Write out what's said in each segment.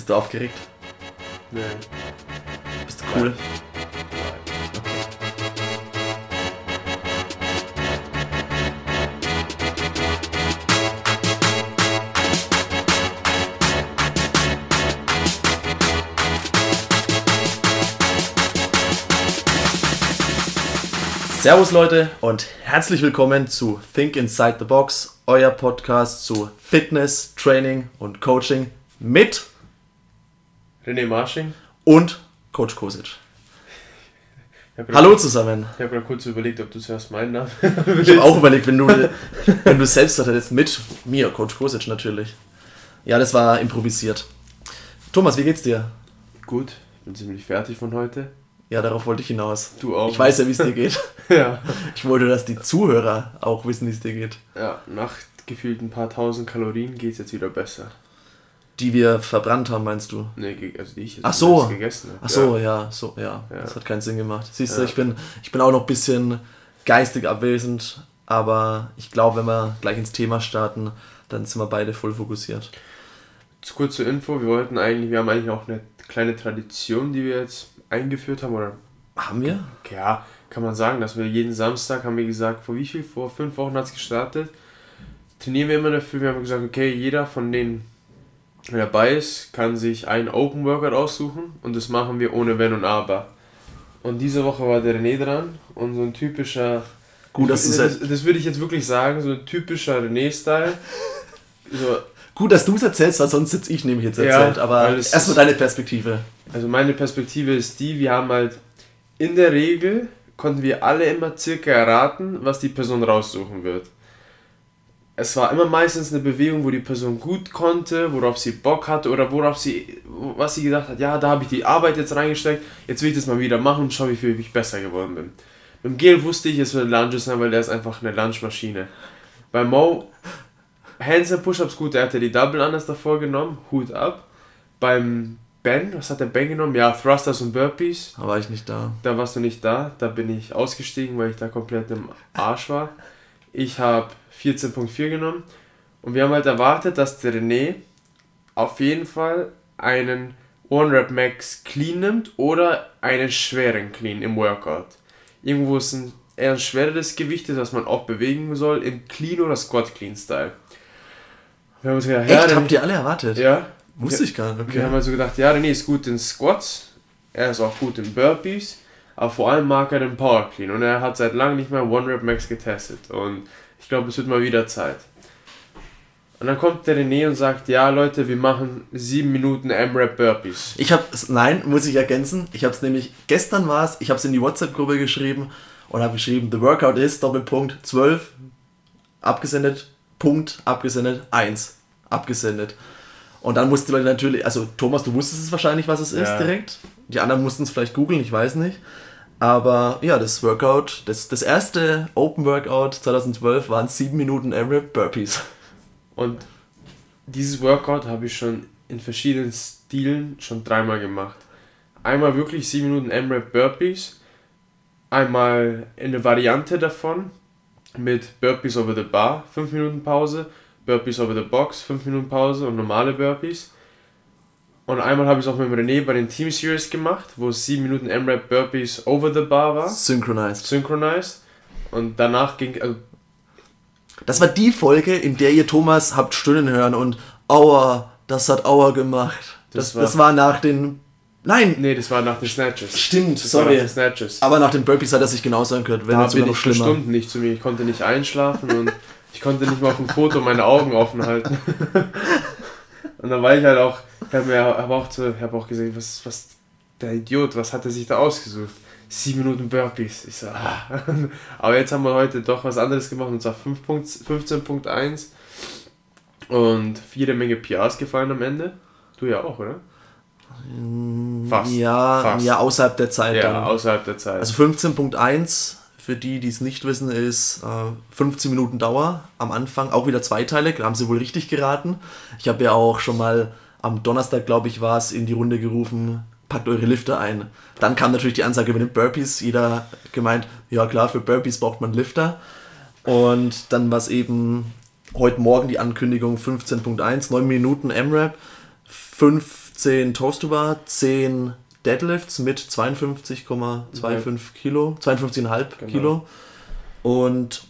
Bist du aufgeregt? Nee. Bist du cool? Servus Leute und herzlich willkommen zu Think Inside the Box, euer Podcast zu Fitness, Training und Coaching mit René Marsching. und Coach Kosic. Hallo zusammen. Ich habe gerade kurz überlegt, ob du zuerst meinen Namen Ich habe auch überlegt, wenn du, wenn du selbst das hättest, mit mir, Coach Kosic natürlich. Ja, das war improvisiert. Thomas, wie geht's dir? Gut, ich bin ziemlich fertig von heute. Ja, darauf wollte ich hinaus. Du auch. Ich weiß ja, wie es dir geht. Ja. Ich wollte, dass die Zuhörer auch wissen, wie es dir geht. Ja, nach gefühlt ein paar tausend Kalorien geht es jetzt wieder besser. Die wir verbrannt haben, meinst du? Nee, also die ich jetzt Ach so. gegessen habe. Ach so, ja, so, ja. Ja. Das hat keinen Sinn gemacht. Siehst du, Ja. ich, bin, ich bin auch noch ein bisschen geistig abwesend, aber ich glaube, wenn wir gleich ins Thema starten, dann sind wir beide voll fokussiert. Zu kurz zur Info, wir wollten eigentlich, wir haben eigentlich auch eine kleine Tradition, die wir jetzt eingeführt haben, oder Haben wir? ja, kann man sagen, dass wir jeden Samstag, haben wir gesagt, vor wie viel? Vor fünf Wochen hat es gestartet. Trainieren wir immer dafür. Wir haben gesagt, okay, jeder von denen, der dabei ist, kann sich einen Open Workout aussuchen und das machen wir ohne Wenn und Aber. Und diese Woche war der René dran und so ein typischer. Gut, dass du das, es das würde ich jetzt wirklich sagen, so ein typischer René-Style. So, Gut, dass du es erzählst, weil sonst sitze ich nämlich jetzt Ja, erzählt. aber weil es erstmal deine Perspektive. Also meine Perspektive ist die, wir haben halt in der Regel konnten wir alle immer circa erraten, was die Person raussuchen wird. Es war immer meistens eine Bewegung, wo die Person gut konnte, worauf sie Bock hatte oder worauf sie, was sie gedacht hat, ja, da habe ich die Arbeit jetzt reingesteckt, jetzt will ich das mal wieder machen und schau, wie viel ich besser geworden bin. Beim Gel wusste ich, es wird Lunges sein, weil der ist einfach eine Lunchmaschine. Bei Mo, Hands and Push-Ups gut, der hatte die Double anders davor genommen, Hut ab. Beim Ben, was hat der Ben genommen? Ja, Thrusters und Burpees. Da war ich nicht da. Da warst du nicht da, da bin ich ausgestiegen, weil ich da komplett im Arsch war. Ich habe 14.4 genommen und wir haben halt erwartet, dass der René auf jeden Fall einen One Rep Max Clean nimmt oder einen schweren Clean im Workout. Irgendwo ist ein eher ein schwereres Gewicht, ist, was man auch bewegen soll, im Clean oder Squat Clean Style. Wir haben uns gedacht, ja, Echt? René- Habt ihr alle erwartet? ja, Wusste ich gar nicht. wir haben Okay. also gedacht, ja, René ist gut in Squats, er ist auch gut in Burpees, aber vor allem mag er den Power Clean und er hat seit langem nicht mehr One Rep Max getestet und ich glaube, es wird mal wieder Zeit. Und dann kommt der René und sagt, ja Leute, wir machen 7 Minuten M-Rap Burpees. Ich habe nein, muss ich ergänzen. Ich habe es nämlich gestern war es. Ich habe es in die WhatsApp-Gruppe geschrieben und habe geschrieben, the workout is Doppelpunkt 12 abgesendet, Punkt abgesendet 1 abgesendet. Und dann mussten die Leute natürlich, also Thomas, du wusstest es wahrscheinlich, was es ist Ja. direkt. Die anderen mussten es vielleicht googeln, ich weiß nicht. Aber ja, das Workout, das, das erste Open Workout 2012 waren 7 Minuten AMRAP Burpees. Und dieses Workout habe ich schon in verschiedenen Stilen schon dreimal gemacht. Einmal wirklich 7 Minuten M-Rap Burpees, einmal eine Variante davon mit Burpees over the bar, 5 Minuten Pause, Burpees over the box, 5 Minuten Pause und normale Burpees. Und einmal habe ich es auch mit René bei den Team Series gemacht, wo es 7 Minuten M-Rap Burpees over the bar war, Synchronized. synchronized. Und danach ging, also Das war die Folge, in der ihr Thomas habt stöhnen hören und Aua, das hat Aua gemacht. Das, Das war- das war nach den. Nein! nee, das war nach den Snatches. Stimmt, Das nach sorry. den Snatches. Aber nach den Burpees hat er sich genauso angehört, wenn Da nicht bin ich noch schlimmer. Stunden nicht zu mir. Ich konnte nicht einschlafen und ich konnte nicht mal auf dem Foto meine Augen offen halten. und dann war ich halt auch, ich habe mir hab auch, zu- hab auch gesagt, was, was, der Idiot, was hat er sich da ausgesucht? Sieben Minuten Burpees. Ich so, ah. Aber jetzt haben wir heute doch was anderes gemacht und zwar 5 Punkt- 15.1 und jede Menge PRs gefallen am Ende. Du ja auch, oder? Fast. Ja, Fast. ja, außerhalb der Zeit Ja, dann. außerhalb der Zeit. Also 15.1, für die, die es nicht wissen, ist äh, 15 Minuten Dauer am Anfang, auch wieder zweiteilig, da haben sie wohl richtig geraten. Ich habe ja auch schon mal am Donnerstag, glaube ich, war es, in die Runde gerufen, packt eure Lifter ein. Dann kam natürlich die Ansage über den Burpees, jeder gemeint, ja klar, für Burpees braucht man Lifter. Und dann war es eben heute Morgen die Ankündigung 15.1, 9 Minuten M-Rap, 15 15 Toast to Bar, 10 Deadlifts mit 52,25 Kilo, 52,5 Genau. Kilo und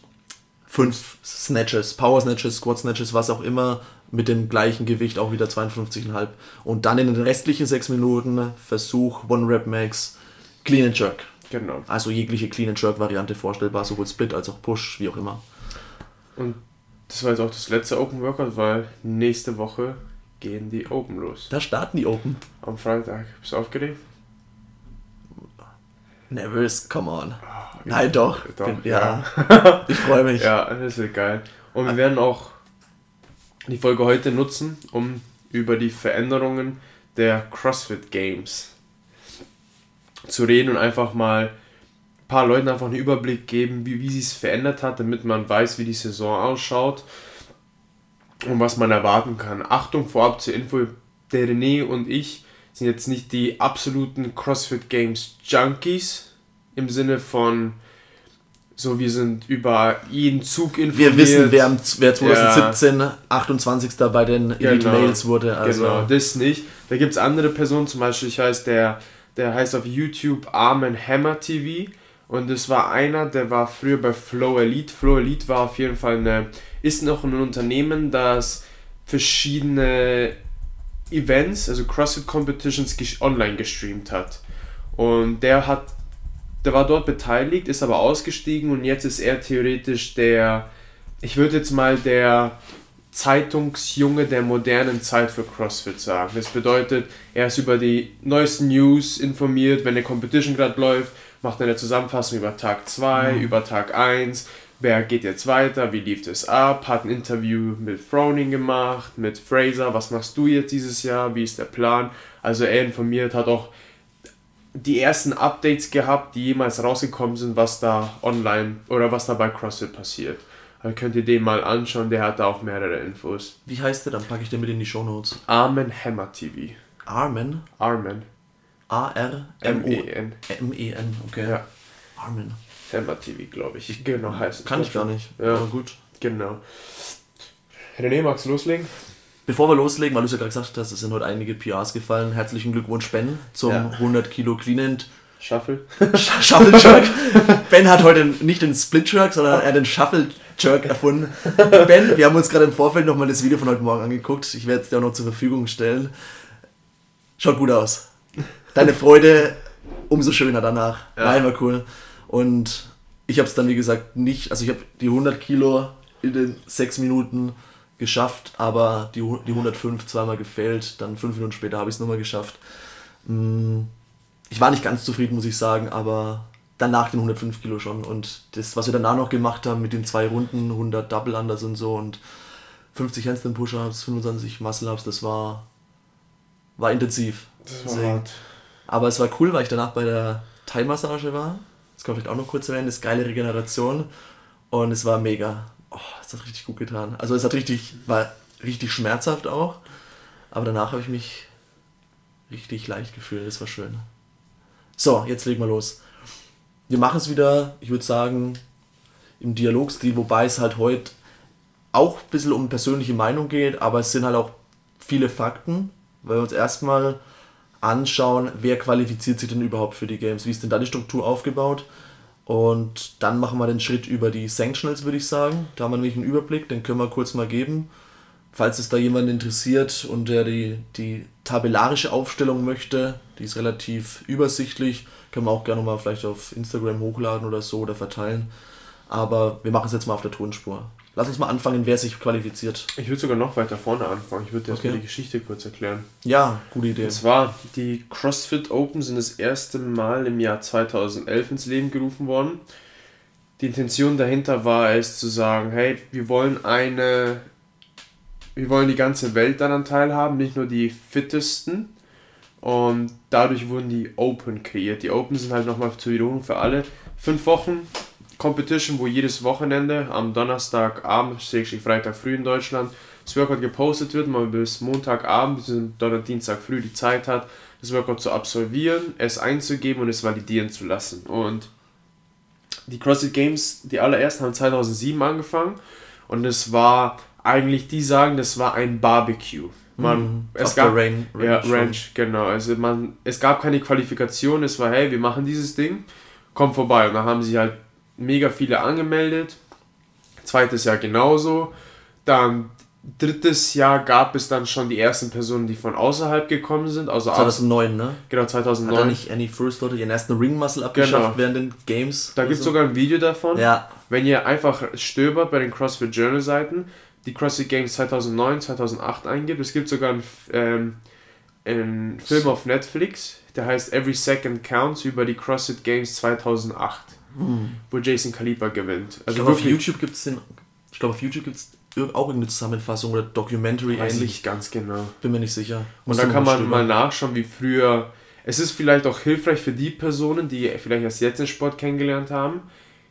5 Snatches, Power Snatches, Squat Snatches, was auch immer, mit dem gleichen Gewicht auch wieder 52,5. Und dann in den restlichen 6 Minuten Versuch, One Rep Max, Clean and Jerk. Genau. Also jegliche Clean and Jerk Variante vorstellbar, sowohl Split als auch Push, wie auch immer. Und das war jetzt auch das letzte Open Workout, weil nächste Woche gehen die Open los. Da starten die Open. Am Freitag. Bist du aufgeregt? Nervös, come on. Nein, doch. Doch, Bin, ja. ich freue mich. Ja, das wird geil. Und wir werden auch die Folge heute nutzen, um über die Veränderungen der CrossFit Games zu reden und einfach mal ein paar Leuten einfach einen Überblick geben, wie, wie sie es verändert hat, damit man weiß, wie die Saison ausschaut und was man erwarten kann. Achtung vorab zur Info, der René und ich sind jetzt nicht die absoluten CrossFit Games Junkies im Sinne von so, wir sind über jeden Zug informiert. Wir wissen, wer, am, wer 2017 28. bei den Elite Genau. Mails wurde. Also Genau, das nicht. Da gibt es andere Personen, zum Beispiel, ich heißt der, der heißt auf YouTube Armen Hammer TV und das war einer, der war früher bei Flow Elite. Flow Elite war auf jeden Fall eine, ist noch ein Unternehmen, das verschiedene Events, also CrossFit Competitions online gestreamt hat. Und der hat, der war dort beteiligt, ist aber ausgestiegen und jetzt ist er theoretisch der, ich würde jetzt mal der Zeitungsjunge der modernen Zeit für CrossFit sagen. Das bedeutet, er ist über die neuesten News informiert, wenn eine Competition gerade läuft, macht eine Zusammenfassung über Tag 2, über Tag 1, wer geht jetzt weiter, wie lief es ab, hat ein Interview mit Froning gemacht, mit Fraser, was machst du jetzt dieses Jahr, wie ist der Plan. Also er informiert, hat auch die ersten Updates gehabt, die jemals rausgekommen sind, was da online oder was da bei CrossFit passiert. Da könnt ihr den mal anschauen, der hat da auch mehrere Infos. wie heißt der? Dann packe ich den mit in die Shownotes. Armen Hammer TV. Armen. Armen. A-R-M-O-M-E-N. M-E-N. Okay. Ja, Armen. Hammer TV, glaube ich. Genau, heißt es. Kann ich gar nicht. Ja. Aber gut. Genau. René, magst du loslegen? Bevor wir loslegen, weil du es ja gerade gesagt hast, es sind heute einige PRs gefallen. Herzlichen Glückwunsch, Ben, zum Ja. 100 Kilo Clean and Shuffle. Sh- Shuffle Jerk. ben hat heute nicht den Split Jerk, sondern er hat den Shuffle Jerk erfunden. Ben, wir haben uns gerade im Vorfeld nochmal das Video von heute Morgen angeguckt. Ich werde es dir auch noch zur Verfügung stellen. Schaut gut aus. Deine Freude umso schöner danach. Ja. War immer cool. Und ich habe es dann, wie gesagt, nicht, also ich habe die 100 Kilo in den 6 Minuten geschafft, aber die, die 105 zweimal gefehlt. Dann 5 Minuten später habe ich es nochmal geschafft. Mm, Ich war nicht ganz zufrieden, muss ich sagen, aber danach den 105 Kilo schon. Und das, was wir danach noch gemacht haben mit den zwei Runden, 100 Double Unders und so und 50 Handstand Push-Ups, 25 Muscle-Ups, das war, war intensiv. Das Deswegen- hart. Aber es war cool, weil ich danach bei der Thai-Massage war. Das kann ich vielleicht auch noch kurz erwähnen. Das ist geile Regeneration. Und es war mega. Oh, es hat richtig gut getan. Also es hat richtig, war richtig schmerzhaft auch. Aber danach habe ich mich richtig leicht gefühlt. Das war schön. So, jetzt legen wir los. Wir machen es wieder, ich würde sagen, im Dialogstil, wobei es halt heute auch ein bisschen um persönliche Meinung geht, aber es sind halt auch viele Fakten, weil wir uns erstmal anschauen, wer qualifiziert sich denn überhaupt für die Games, wie ist denn da die Struktur aufgebaut und dann machen wir den Schritt über die Sanctionals, würde ich sagen. Da haben wir nämlich einen Überblick, den können wir kurz mal geben. Falls es da jemanden interessiert und der die, die tabellarische Aufstellung möchte, die ist relativ übersichtlich, können wir auch gerne mal vielleicht auf Instagram hochladen oder so oder verteilen. Aber wir machen es jetzt mal auf der Tonspur. Lass uns mal anfangen, wer sich qualifiziert. Ich würde sogar noch weiter vorne anfangen. Ich würde dir erstmal Okay. die Geschichte kurz erklären. Ja, gute Idee. Und zwar, die CrossFit Open sind das erste Mal im Jahr 2011 ins Leben gerufen worden. Die Intention dahinter war es zu sagen, hey, wir wollen eine, wir wollen die ganze Welt daran teilhaben, nicht nur die fittesten. Und dadurch wurden die Open kreiert. Die Open sind halt nochmal zur Wiederholung für alle. Fünf Wochen Competition, wo jedes Wochenende am Donnerstagabend, Freitag früh in Deutschland, das Workout gepostet wird, man bis Montagabend bis Donnerstag, Dienstag früh die Zeit hat, das Workout zu absolvieren, es einzugeben und es validieren zu lassen. Und die CrossFit Games, die allerersten haben 2007 angefangen und es war eigentlich, die sagen, das war ein Barbecue. Man, Mhm. es Auf gab der Rain- ja, Range schon. Ranch, genau. Also man, es gab keine Qualifikation. Es war, hey, wir machen dieses Ding, komm vorbei. Und dann haben sie halt mega viele angemeldet. Zweites Jahr genauso. Dann drittes Jahr gab es dann schon die ersten Personen, die von außerhalb gekommen sind. Also aus, 2009, ne? genau Hat da 2009. nicht Annie First Leute ihren ersten Ring-Muscle abgeschafft Genau. während den Games? Da gibt es so? sogar ein Video davon. Ja, Wenn ihr einfach stöbert bei den CrossFit Journal Seiten, die CrossFit Games 2009, 2008 eingibt, es gibt sogar einen, ähm, einen Film auf Netflix, der heißt Every Second Counts über die CrossFit Games 2008, wo Jason Kalipa gewinnt. ich Also glaube auf YouTube gibt es den. Ich glaube auf YouTube gibt es auch irgendeine Zusammenfassung oder Documentary weiß ich ähnlich. nicht ganz genau. Bin mir nicht sicher. Und Musst dann du kann man stöbern. mal nachschauen, wie früher. Es ist vielleicht auch hilfreich für die Personen, die vielleicht erst jetzt den Sport kennengelernt haben,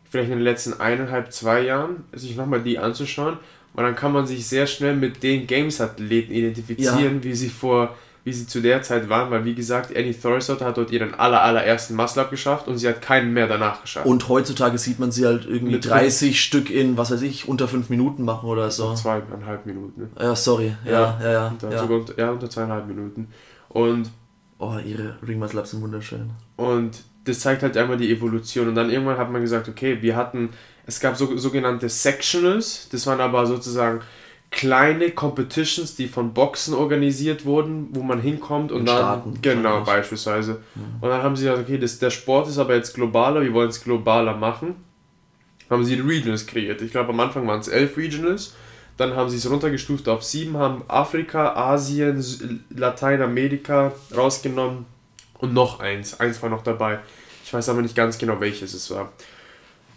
vielleicht in den letzten eineinhalb, zwei Jahren, sich nochmal die anzuschauen. Und dann kann man sich sehr schnell mit den Games-Athleten identifizieren, wie sie vor, wie sie zu der Zeit waren, weil wie gesagt, Annie Thorisdottir hat dort ihren aller, allerersten Muscle-Up geschafft und sie hat keinen mehr danach geschafft. Und heutzutage sieht man sie halt irgendwie Mit 30 Stück in, was weiß ich, unter 5 Minuten machen oder so. zweieinhalb Minuten. Ja, sorry. Ja, ja, ja. Unter, ja. Unter, ja, unter zweieinhalb Minuten. Und Oh, ihre Ring-Muscle Ups sind wunderschön. Und das zeigt halt einmal die Evolution. Und dann irgendwann hat man gesagt, okay, wir hatten, es gab so, sogenannte Sectionals, das waren aber sozusagen kleine Competitions, die von Boxen organisiert wurden, wo man hinkommt und In dann, Staaten genau, beispielsweise. Und dann haben sie gesagt, okay, das, der Sport ist aber jetzt globaler, wir wollen es globaler machen. Haben sie die Regionals kreiert. Ich glaube, am Anfang waren es elf Regionals. Dann haben sie es runtergestuft auf sieben, haben Afrika, Asien, Lateinamerika rausgenommen und noch eins. Eins war noch dabei. Ich weiß aber nicht ganz genau, welches es war.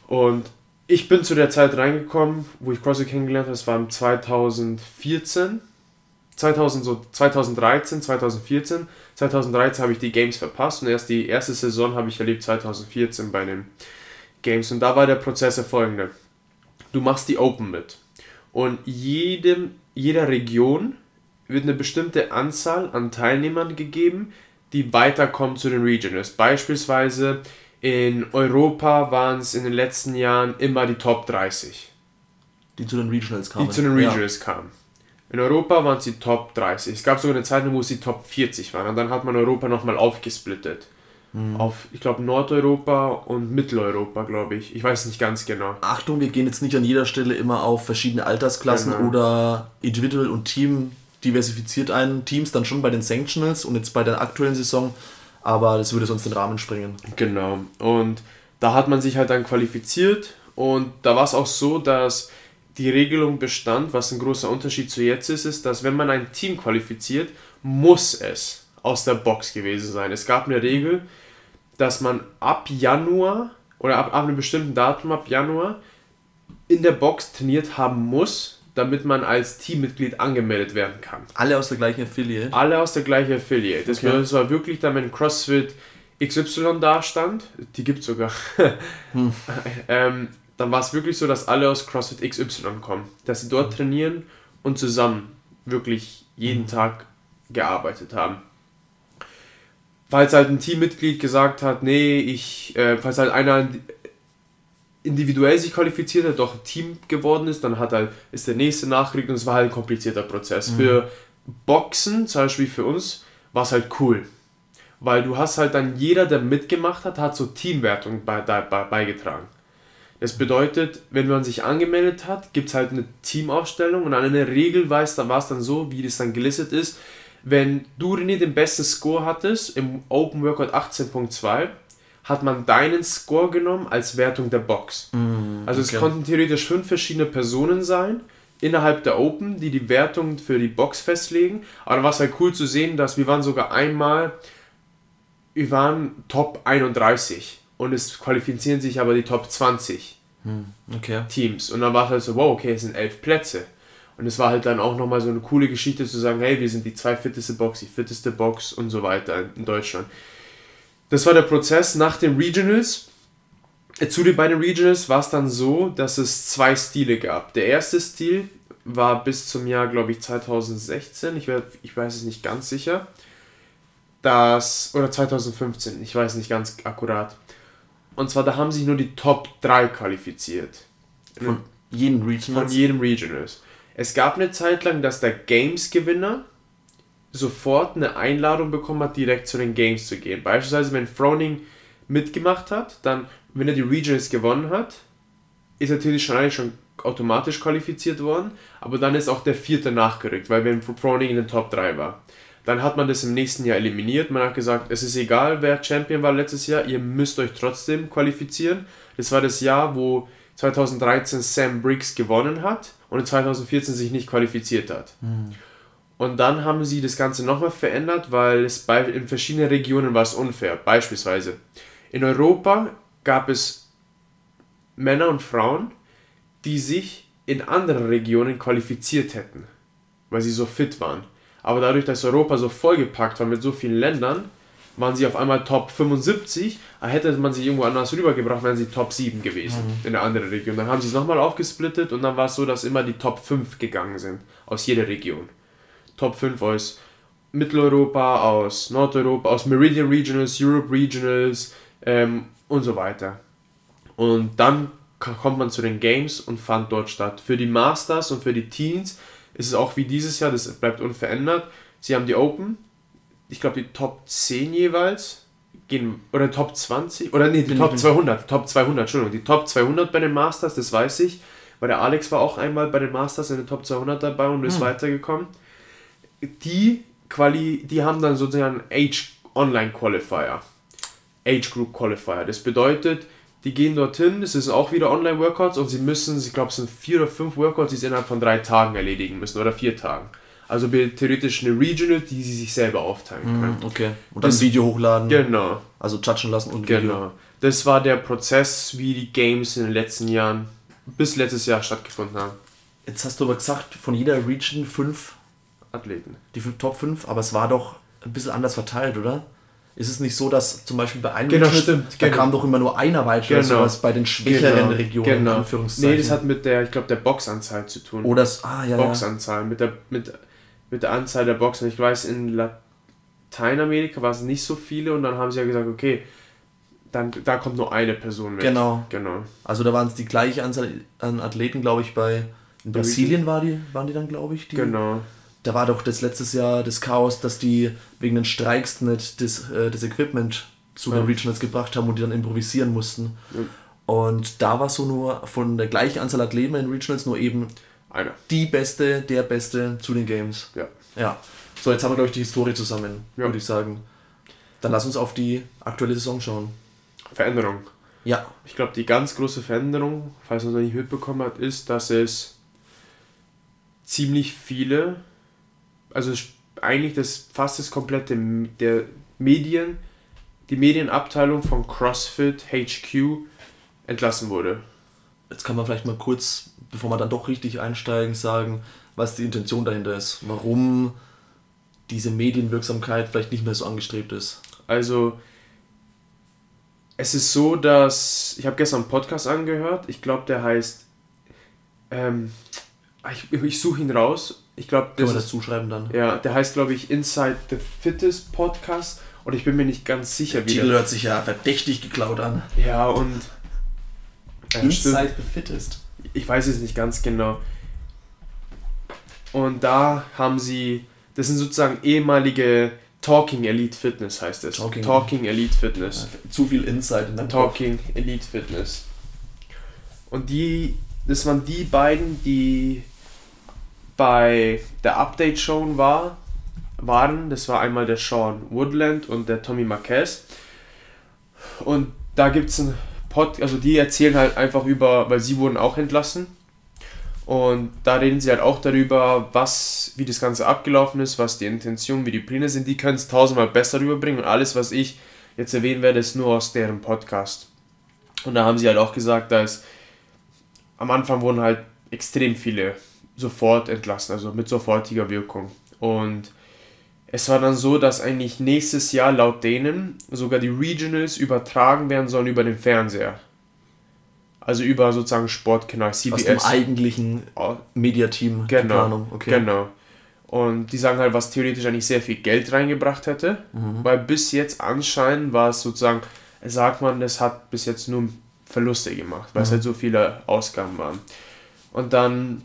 Und ich bin zu der Zeit reingekommen, wo ich CrossFit kennengelernt habe. Es war im 2014. 2000, so 2013, 2014. 2013 habe ich die Games verpasst und erst die erste Saison habe ich erlebt 2014 bei den Games. Und da war der Prozess der folgende. Du machst die Open mit. Und jedem, jeder Region wird eine bestimmte Anzahl an Teilnehmern gegeben, die weiterkommen zu den Regionals. Beispielsweise in Europa waren es in den letzten Jahren immer die Top 30, Die zu den Regionals kamen. die zu den Regionals kamen. In Europa waren es die Top 30. Es gab sogar eine Zeit, wo es die Top 40 waren. Und dann hat man Europa nochmal aufgesplittet. Auf, ich glaube, Nordeuropa und Mitteleuropa, glaube ich. Ich weiß nicht ganz genau. Ja. Achtung, wir gehen jetzt nicht an jeder Stelle immer auf verschiedene Altersklassen Genau. oder Individual und Team diversifiziert ein. Teams dann schon bei den Sanctionals und jetzt bei der aktuellen Saison, aber das würde sonst den Rahmen sprengen. Genau. Und da hat man sich halt dann qualifiziert und da war es auch so, dass die Regelung bestand, was ein großer Unterschied zu jetzt ist, ist, dass wenn man ein Team qualifiziert, muss es aus der Box gewesen sein. Es gab eine Regel, dass man ab Januar oder ab, ab einem bestimmten Datum ab Januar in der Box trainiert haben muss, damit man als Teammitglied angemeldet werden kann. Alle aus der gleichen Affiliate. Alle aus der gleichen Affiliate. Das, Okay. es war wirklich dann, wenn CrossFit XY da stand, die gibt sogar, ähm, dann war es wirklich so, dass alle aus CrossFit XY kommen. Dass sie dort trainieren und zusammen wirklich jeden Tag gearbeitet haben. Falls halt ein Teammitglied gesagt hat, nee, ich, äh, falls halt einer individuell sich qualifiziert hat, doch ein Team geworden ist, dann hat halt, ist der nächste nachgerückt und es war halt ein komplizierter Prozess. Für Boxen, zum Beispiel für uns, war es halt cool. Weil du hast halt dann, jeder, der mitgemacht hat, hat so Teamwertung bei, bei, bei, beigetragen. Das bedeutet, wenn man sich angemeldet hat, gibt es halt eine Teamaufstellung und an einer Regel weiß, da war es dann so, wie das dann gelistet ist, wenn du René den besten Score hattest, im Open Workout 18.2, hat man deinen Score genommen als Wertung der Box. also es okay. konnten theoretisch fünf verschiedene Personen sein, innerhalb der Open, die die Wertung für die Box festlegen. Aber dann war es halt cool zu sehen, dass wir waren sogar einmal, wir waren Top 31 und es qualifizieren sich aber die Top 20 Okay. Teams. Und dann war es halt so, wow, okay, es sind elf Plätze. Und es war halt dann auch nochmal so eine coole Geschichte zu sagen, hey, wir sind die zwei fitteste Box, die fitteste Box und so weiter in Deutschland. Das war der Prozess nach den Regionals. Äh, Zu den beiden Regionals war es dann so, dass es zwei Stile gab. Der erste Stil war bis zum Jahr, glaube ich, 2016, ich, werd, ich weiß es nicht ganz sicher. Das, oder 2015, ich weiß nicht ganz akkurat. Und zwar, da haben sich nur die Top 3 qualifiziert. Von jedem Von Regionals. jedem Regionals. Es gab eine Zeit lang, dass der Games-Gewinner sofort eine Einladung bekommen hat, direkt zu den Games zu gehen. Beispielsweise, wenn Froning mitgemacht hat, dann, wenn er die Regionals gewonnen hat, ist er natürlich schon eigentlich schon automatisch qualifiziert worden, aber dann ist auch der vierte nachgerückt, weil wenn Froning in den Top 3 war. Dann hat man das im nächsten Jahr eliminiert. Man hat gesagt, es ist egal, wer Champion war letztes Jahr, ihr müsst euch trotzdem qualifizieren. Das war das Jahr, wo 2013 Sam Briggs gewonnen hat und in 2014 sich nicht qualifiziert hat. Mhm. Und dann haben sie das Ganze nochmal verändert, weil es bei, in verschiedenen Regionen war es unfair. Beispielsweise in Europa gab es Männer und Frauen, die sich in anderen Regionen qualifiziert hätten, weil sie so fit waren. Aber dadurch, dass Europa so vollgepackt war mit so vielen Ländern, waren sie auf einmal Top 75. Hätte man sie irgendwo anders rübergebracht, wären sie Top 7 gewesen mhm. in eine andere Region. Dann haben sie es nochmal aufgesplittet und dann war es so, dass immer die Top 5 gegangen sind aus jeder Region. Top 5 aus Mitteleuropa, aus Nordeuropa, aus Meridian Regionals, Europe Regionals ähm, und so weiter. Und dann kommt man zu den Games und fand dort statt. Für die Masters und für die Teens ist es auch wie dieses Jahr, das bleibt unverändert. Sie haben die Open, ich glaube die Top 10 jeweils, gehen, oder Top 20, oder nee, die Top 200, Top 200, Entschuldigung, die Top 200 bei den Masters, das weiß ich, weil der Alex war auch einmal bei den Masters in den Top 200 dabei und ist hm. weitergekommen. Die Quali, die haben dann sozusagen Age Online Qualifier, Age Group Qualifier. Das bedeutet, die gehen dorthin, es ist auch wieder Online-Workouts und sie müssen, ich glaube, es sind vier oder fünf Workouts, die sie innerhalb von drei Tagen erledigen müssen oder vier Tagen. Also theoretisch eine Regional, die sie sich selber aufteilen mhm, können. Okay. Und dann das, Video hochladen. Genau. Also touchen lassen und Video. Genau. Das war der Prozess, wie die Games in den letzten Jahren bis letztes Jahr stattgefunden haben. Jetzt hast du aber gesagt, von jeder Region fünf Athleten. Die Top 5, aber es war doch ein bisschen anders verteilt, oder? Ist es nicht so, dass zum Beispiel bei einem genau, stimmt, da genau. kam doch immer nur einer weiter, genau. sowas bei den schwächeren genau, Regionen, genau. Anführungszeichen. Nee, das hat mit der, ich glaube, der Boxanzahl zu tun. Oder das, ah, ja, Boxanzahl, mit der, mit, mit der Anzahl der Boxen. Ich weiß, in Lateinamerika war es nicht so viele und dann haben sie ja gesagt, okay, dann, da kommt nur eine Person mit. Genau. genau. Also da waren es die gleiche Anzahl an Athleten, glaube ich, bei in Brasilien war die, waren die dann, glaube ich, die. Genau da war doch das letztes Jahr das Chaos, dass die wegen den Streiks nicht das, äh, das Equipment zu ja. den Regionals gebracht haben und die dann improvisieren mussten. Ja. Und da war so nur von der gleichen Anzahl Athleten in Regionals nur eben einer. Die beste, der beste zu den Games. Ja. Ja. So, jetzt haben wir, glaube ich, die Historie zusammen, ja. würde ich sagen. Dann lass uns auf die aktuelle Saison schauen. Veränderung. Ja. Ich glaube, die ganz große Veränderung, falls man es noch nicht mitbekommen hat, ist, dass es ziemlich viele also eigentlich das fast das komplette der Medien, die Medienabteilung von CrossFit HQ entlassen wurde. Jetzt kann man vielleicht mal kurz, bevor wir dann doch richtig einsteigen, sagen, was die Intention dahinter ist. Warum diese Medienwirksamkeit vielleicht nicht mehr so angestrebt ist. Also, es ist so, dass ich habe gestern einen Podcast angehört. Ich glaube, der heißt. Ähm, ich, ich suche ihn raus ich glaube, das. Man das zuschreiben dann? Ja, der heißt, glaube ich, Inside the Fittest Podcast. Und ich bin mir nicht ganz sicher, der wie. Titel hört sich ja verdächtig geklaut an. Ja, und. Äh, Inside stimmt. the Fittest. Ich weiß es nicht ganz genau. Und da haben sie. Das sind sozusagen ehemalige Talking Elite Fitness heißt es. Talking, Talking Elite Fitness. Ja, zu viel Insight in deinem Talking Kopf. Elite Fitness. Und die, das waren die beiden, die bei der Update-Show war, waren. Das war einmal der Sean Woodland und der Tommy Marquez. Und da gibt es ein Pod, also die erzählen halt einfach über, weil sie wurden auch entlassen. Und da reden sie halt auch darüber, was, wie das Ganze abgelaufen ist, was die Intention, wie die Pläne sind. Die können es tausendmal besser rüberbringen. Und alles, was ich jetzt erwähnen werde, ist nur aus deren Podcast. Und da haben sie halt auch gesagt, dass am Anfang wurden halt extrem viele sofort entlassen, also mit sofortiger Wirkung. Und es war dann so, dass eigentlich nächstes Jahr laut denen sogar die Regionals übertragen werden sollen über den Fernseher. Also über sozusagen Sportkanal CBS. Aus dem eigentlichen oh. Mediateam. Genau. Okay. Genau. Und die sagen halt, was theoretisch eigentlich sehr viel Geld reingebracht hätte, mhm. weil bis jetzt anscheinend war es sozusagen, sagt man, das hat bis jetzt nur Verluste gemacht, weil mhm. es halt so viele Ausgaben waren. Und dann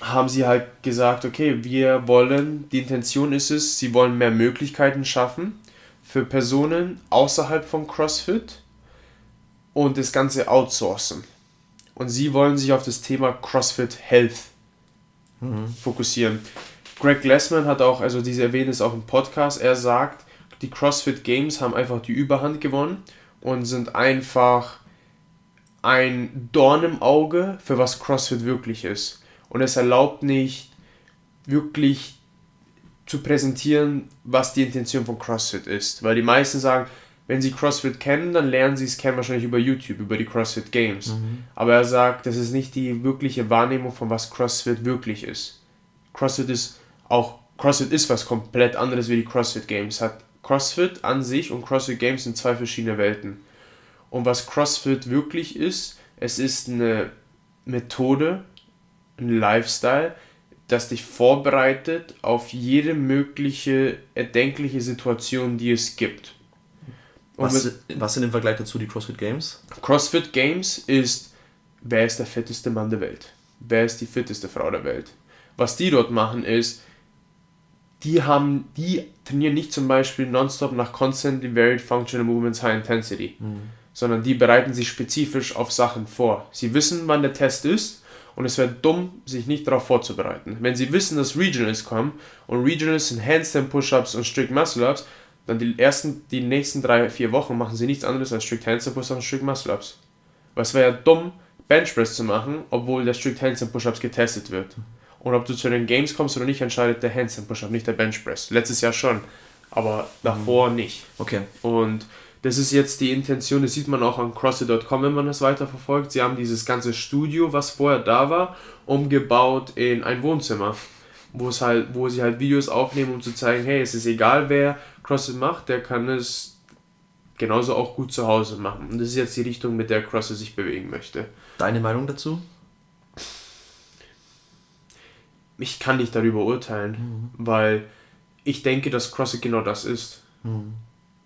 haben sie halt gesagt, okay, wir wollen, die Intention ist es, sie wollen mehr Möglichkeiten schaffen für Personen außerhalb von CrossFit und das Ganze outsourcen. Und sie wollen sich auf das Thema CrossFit Health mhm. fokussieren. Greg Glassman hat auch, also diese erwähnt es auch im Podcast, er sagt, die CrossFit Games haben einfach die Überhand gewonnen und sind einfach ein Dorn im Auge, für was CrossFit wirklich ist. Und es erlaubt nicht wirklich zu präsentieren, was die Intention von CrossFit ist. Weil die meisten sagen, wenn sie CrossFit kennen, dann lernen sie es kennen wahrscheinlich über YouTube, über die CrossFit Games. Mhm. Aber er sagt, das ist nicht die wirkliche Wahrnehmung von was CrossFit wirklich ist. CrossFit ist auch, CrossFit ist was komplett anderes wie die CrossFit Games. Hat CrossFit an sich und CrossFit Games sind zwei verschiedene Welten. Und was CrossFit wirklich ist, es ist eine Methode, ein Lifestyle, das dich vorbereitet auf jede mögliche erdenkliche Situation, die es gibt. was, mit, was sind im Vergleich dazu die CrossFit Games? CrossFit Games ist, wer ist der fitteste Mann der Welt? Wer ist die fitteste Frau der Welt? Was die dort machen ist, die haben, die trainieren nicht zum Beispiel nonstop nach constantly varied functional movements high intensity, mhm. sondern die bereiten sich spezifisch auf Sachen vor. Sie wissen, wann der Test ist und es wäre dumm, sich nicht darauf vorzubereiten. Wenn sie wissen, dass Regionals kommen und Regionals sind Handstand Push-Ups und Strict Muscle-Ups, dann die ersten, die nächsten drei, vier Wochen machen sie nichts anderes als Strict Handstand Push-Ups und Strict Muscle-Ups. Weil es wäre ja dumm, Benchpress zu machen, obwohl der Strict Handstand Push-Ups getestet wird. Und ob du zu den Games kommst oder nicht, entscheidet der Handstand Push-Up, nicht der Benchpress. Letztes Jahr schon, aber davor mhm. nicht. Okay. Und das ist jetzt die Intention, das sieht man auch an CrossFit.com, wenn man das weiterverfolgt. Sie haben dieses ganze Studio, was vorher da war, umgebaut in ein Wohnzimmer, wo es halt, wo sie halt Videos aufnehmen, um zu zeigen, hey, es ist egal, wer CrossFit macht, der kann es genauso auch gut zu Hause machen. Und das ist jetzt die Richtung, mit der CrossFit sich bewegen möchte. Deine Meinung dazu? ich kann nicht darüber urteilen, mhm. weil ich denke, dass CrossFit genau das ist. Mhm.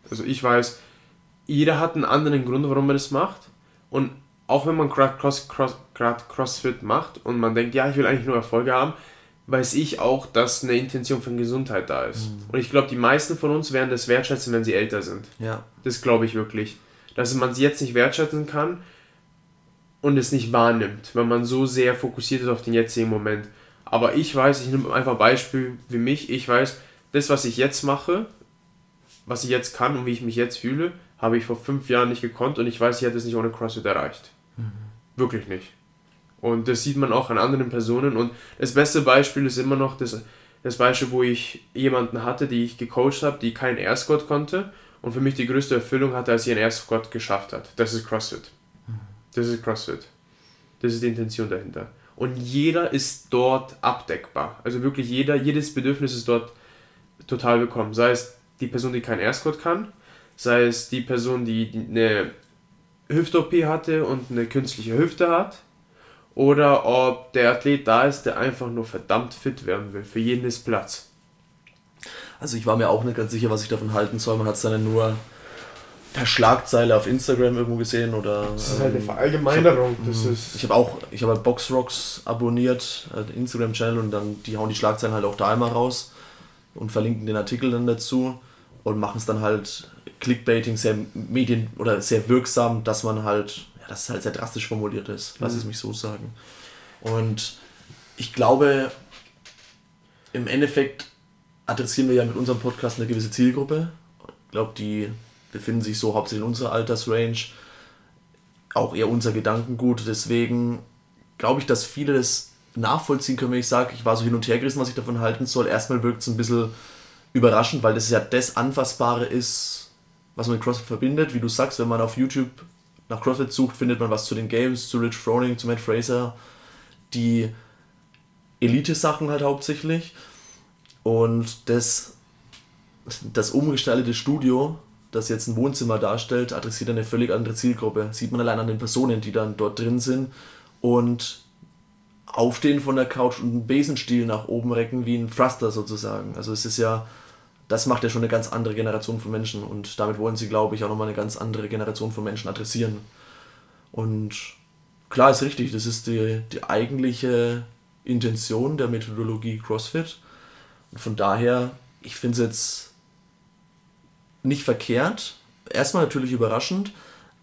Also ich weiß, jeder hat einen anderen Grund, warum er das macht. Und auch wenn man gerade Cross, Cross, CrossFit macht und man denkt, ja, ich will eigentlich nur Erfolge haben, weiß ich auch, dass eine Intention von Gesundheit da ist. Mhm. Und ich glaube, die meisten von uns werden das wertschätzen, wenn sie älter sind. Ja. Das glaube ich wirklich. Dass man es jetzt nicht wertschätzen kann und es nicht wahrnimmt, wenn man so sehr fokussiert ist auf den jetzigen Moment. Aber ich weiß, ich nehme einfach ein Beispiel wie mich, ich weiß, das, was ich jetzt mache, was ich jetzt kann und wie ich mich jetzt fühle, habe ich vor fünf Jahren nicht gekonnt und ich weiß, ich hätte es nicht ohne CrossFit erreicht. Mhm. Wirklich nicht. Und das sieht man auch an anderen Personen. Und das beste Beispiel ist immer noch das, das Beispiel, wo ich jemanden hatte, die ich gecoacht habe, die keinen Air Squat konnte und für mich die größte Erfüllung hatte, als sie einen Air Squat geschafft hat. Das ist CrossFit. Mhm. Das ist CrossFit. Das ist die Intention dahinter und jeder ist dort abdeckbar. Also wirklich jeder, jedes Bedürfnis ist dort total willkommen. Sei es die Person, die kein Aircode kann, sei es die Person, die eine Hüft-OP hatte und eine künstliche Hüfte hat, oder ob der Athlet da ist, der einfach nur verdammt fit werden will. Für jeden ist Platz. Also ich war mir auch nicht ganz sicher, was ich davon halten soll. Man hat es dann nur per Schlagzeile auf Instagram irgendwo gesehen oder. Das ist halt eine Verallgemeinerung. Ich habe hab auch, ich habe halt Boxrocks abonniert, äh, den Instagram-Channel und dann die hauen die Schlagzeilen halt auch da immer raus und verlinken den Artikel dann dazu und machen es dann halt Clickbaiting sehr medien oder sehr wirksam, dass man halt, ja, dass es halt sehr drastisch formuliert ist, lass mhm. es mich so sagen. Und ich glaube, im Endeffekt adressieren wir ja mit unserem Podcast eine gewisse Zielgruppe. Ich glaube, die befinden sich so hauptsächlich in unserer Altersrange. Auch eher unser Gedankengut. Deswegen glaube ich, dass viele das nachvollziehen können, wenn ich sage, ich war so hin und her gerissen, was ich davon halten soll. Erstmal wirkt es ein bisschen überraschend, weil das ja das Anfassbare ist, was man mit CrossFit verbindet. Wie du sagst, wenn man auf YouTube nach CrossFit sucht, findet man was zu den Games, zu Rich Froning, zu Matt Fraser. Die Elite-Sachen halt hauptsächlich. Und das, das umgestaltete Studio das jetzt ein Wohnzimmer darstellt, adressiert eine völlig andere Zielgruppe. Sieht man allein an den Personen, die dann dort drin sind und aufstehen von der Couch und einen Besenstiel nach oben recken wie ein Thruster sozusagen. Also es ist ja, das macht ja schon eine ganz andere Generation von Menschen und damit wollen sie, glaube ich, auch nochmal eine ganz andere Generation von Menschen adressieren. Und klar ist richtig, das ist die, die eigentliche Intention der Methodologie CrossFit. Und von daher, ich finde es jetzt nicht verkehrt. Erstmal natürlich überraschend,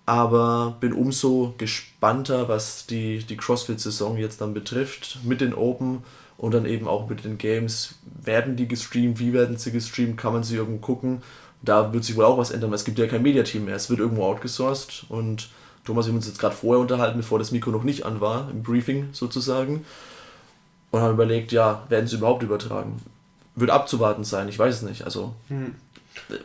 aber bin umso gespannter, was die, die CrossFit-Saison jetzt dann betrifft, mit den Open und dann eben auch mit den Games. Werden die gestreamt? Wie werden sie gestreamt? Kann man sie irgendwo gucken? Da wird sich wohl auch was ändern, weil es gibt ja kein Mediateam mehr. Es wird irgendwo outgesourced und Thomas, wir haben uns jetzt gerade vorher unterhalten, bevor das Mikro noch nicht an war, im Briefing sozusagen. Und haben überlegt, ja, werden sie überhaupt übertragen? Wird abzuwarten sein, ich weiß es nicht. Also, hm.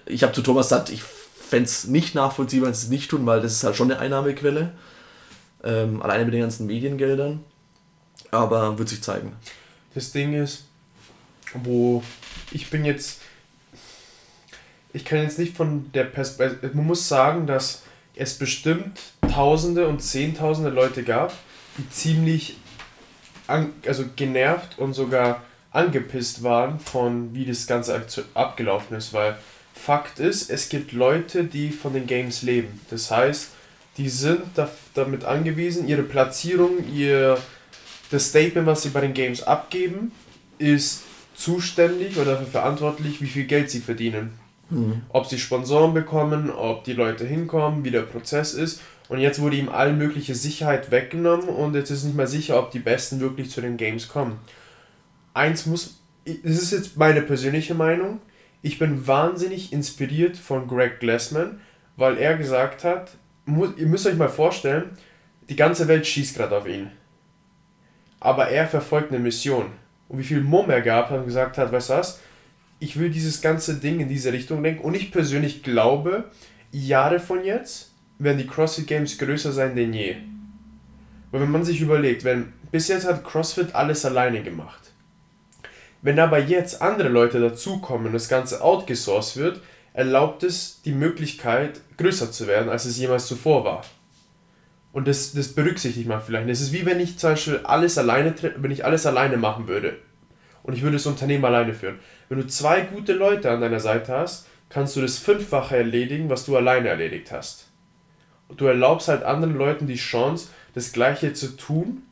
ich habe zu Thomas gesagt, ich fände es nicht nachvollziehbar, wenn sie es nicht tun, weil das ist halt schon eine Einnahmequelle. Ähm, alleine mit den ganzen Mediengeldern. Aber wird sich zeigen. Das Ding ist, wo ich bin jetzt. Ich kann jetzt nicht von der Perspektive. Man muss sagen, dass es bestimmt Tausende und Zehntausende Leute gab, die ziemlich an, also genervt und sogar angepisst waren von wie das Ganze abgelaufen ist, weil Fakt ist, es gibt Leute, die von den Games leben. Das heißt, die sind da, damit angewiesen, ihre Platzierung, ihr das Statement, was sie bei den Games abgeben, ist zuständig oder dafür verantwortlich, wie viel Geld sie verdienen. Mhm. Ob sie Sponsoren bekommen, ob die Leute hinkommen, wie der Prozess ist. Und jetzt wurde ihm all mögliche Sicherheit weggenommen und jetzt ist nicht mehr sicher, ob die Besten wirklich zu den Games kommen. Eins muss, das ist jetzt meine persönliche Meinung, ich bin wahnsinnig inspiriert von Greg Glassman, weil er gesagt hat, ihr müsst euch mal vorstellen, die ganze Welt schießt gerade auf ihn. Aber er verfolgt eine Mission. Und wie viel Mumm er gehabt hat und gesagt hat, weißt du was, ich will dieses ganze Ding in diese Richtung denken. Und ich persönlich glaube, Jahre von jetzt werden die CrossFit Games größer sein denn je. Weil wenn man sich überlegt, wenn bis jetzt hat CrossFit alles alleine gemacht. Wenn aber jetzt andere Leute dazukommen und das Ganze outgesourced wird, erlaubt es die Möglichkeit, größer zu werden, als es jemals zuvor war. Und das, das berücksichtigt man vielleicht. Es ist wie wenn ich zum Beispiel alles alleine, wenn ich alles alleine machen würde. Und ich würde das Unternehmen alleine führen. Wenn du zwei gute Leute an deiner Seite hast, kannst du das Fünffache erledigen, was du alleine erledigt hast. Und du erlaubst halt anderen Leuten die Chance, das Gleiche zu tun,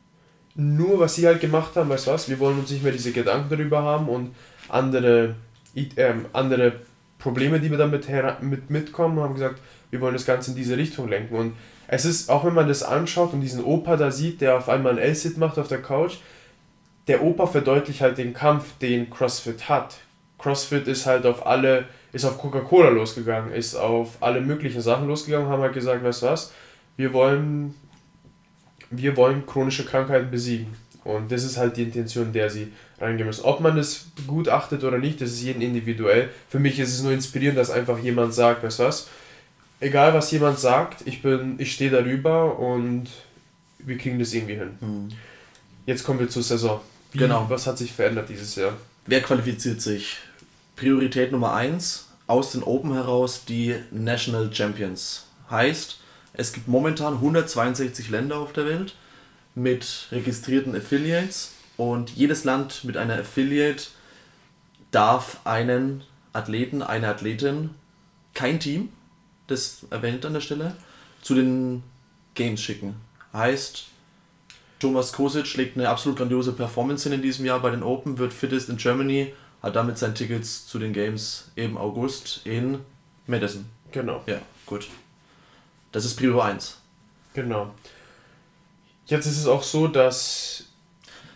nur was sie halt gemacht haben, weißt du was, wir wollen uns nicht mehr diese Gedanken darüber haben und andere, äh, andere Probleme, die wir damit mit, mitkommen, haben gesagt, wir wollen das Ganze in diese Richtung lenken. Und es ist, auch wenn man das anschaut und diesen Opa da sieht, der auf einmal ein L-Sit macht auf der Couch, der Opa verdeutlicht halt den Kampf, den CrossFit hat. CrossFit ist halt auf alle, ist auf Coca-Cola losgegangen, ist auf alle möglichen Sachen losgegangen, haben halt gesagt, weißt du was, wir wollen, wir wollen chronische Krankheiten besiegen. Und das ist halt die Intention, der sie reingehen müssen. Ob man das begutachtet oder nicht, das ist jeden individuell. Für mich ist es nur inspirierend, dass einfach jemand sagt, weißt du was, egal was jemand sagt, ich bin, ich stehe darüber und wir kriegen das irgendwie hin. Mhm. Jetzt kommen wir zur Saison. Wie, genau. Was hat sich verändert dieses Jahr? Wer qualifiziert sich? Priorität Nummer 1 aus den Open heraus die National Champions. Heißt, es gibt momentan 162 Länder auf der Welt mit registrierten Affiliates und jedes Land mit einer Affiliate darf einen Athleten, eine Athletin, kein Team, das erwähnt an der Stelle, zu den Games schicken. Heißt, Thomas Kosic schlägt eine absolut grandiose Performance hin in diesem Jahr bei den Open, wird Fittest in Germany, hat damit sein Tickets zu den Games im August in Madison. Genau. Ja, gut. Das ist Prio 1. Genau. Jetzt ist es auch so, dass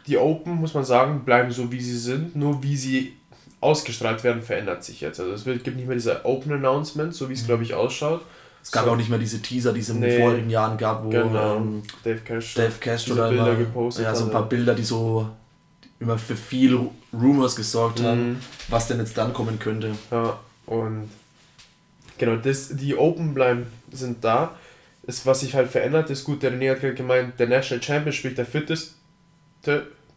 die Open, muss man sagen, bleiben so wie sie sind, nur wie sie ausgestrahlt werden, verändert sich jetzt. Also es gibt nicht mehr diese Open Announcement, so wie es mhm. glaube ich ausschaut. Es gab so. auch nicht mehr diese Teaser, die es in den vorigen Jahren gab, wo genau. ähm, Dave Cash, Dave Cash oder Bilder immer, gepostet ja, so ein paar Bilder, die so immer für viel Rumors gesorgt haben, mhm. was denn jetzt dann kommen könnte. Ja, und genau, das, die Open bleiben, sind da. Das, was sich halt verändert, ist gut, der René hat gerade gemeint, der National Champion spielt der fitteste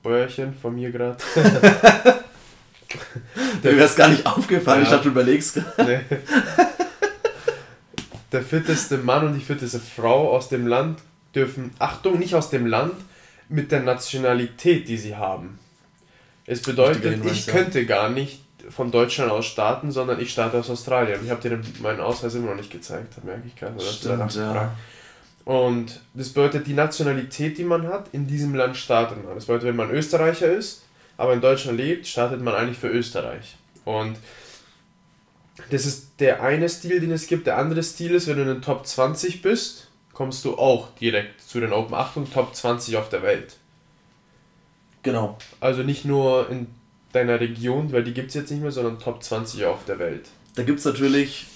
Bäuerchen von mir gerade. Der wäre es gar nicht aufgefallen, ja. ich dachte, du überlegst. Nee. Der fitteste Mann und die fitteste Frau aus dem Land dürfen, Achtung, nicht aus dem Land, mit der Nationalität, die sie haben. Es bedeutet, ich könnte gar nicht von Deutschland aus starten, sondern ich starte aus Australien. Ich habe dir meinen Ausweis immer noch nicht gezeigt, merke ich gerade. Stimmt, ja. Und das bedeutet, die Nationalität, die man hat, in diesem Land startet man. Das bedeutet, wenn man Österreicher ist, aber in Deutschland lebt, startet man eigentlich für Österreich. Und das ist der eine Stil, den es gibt. Der andere Stil ist, wenn du in den Top 20 bist, kommst du auch direkt zu den Open 8 und Top 20 auf der Welt. Genau. Also nicht nur in deiner Region, weil die gibt es jetzt nicht mehr, sondern Top 20 auf der Welt. Da gibt es natürlich,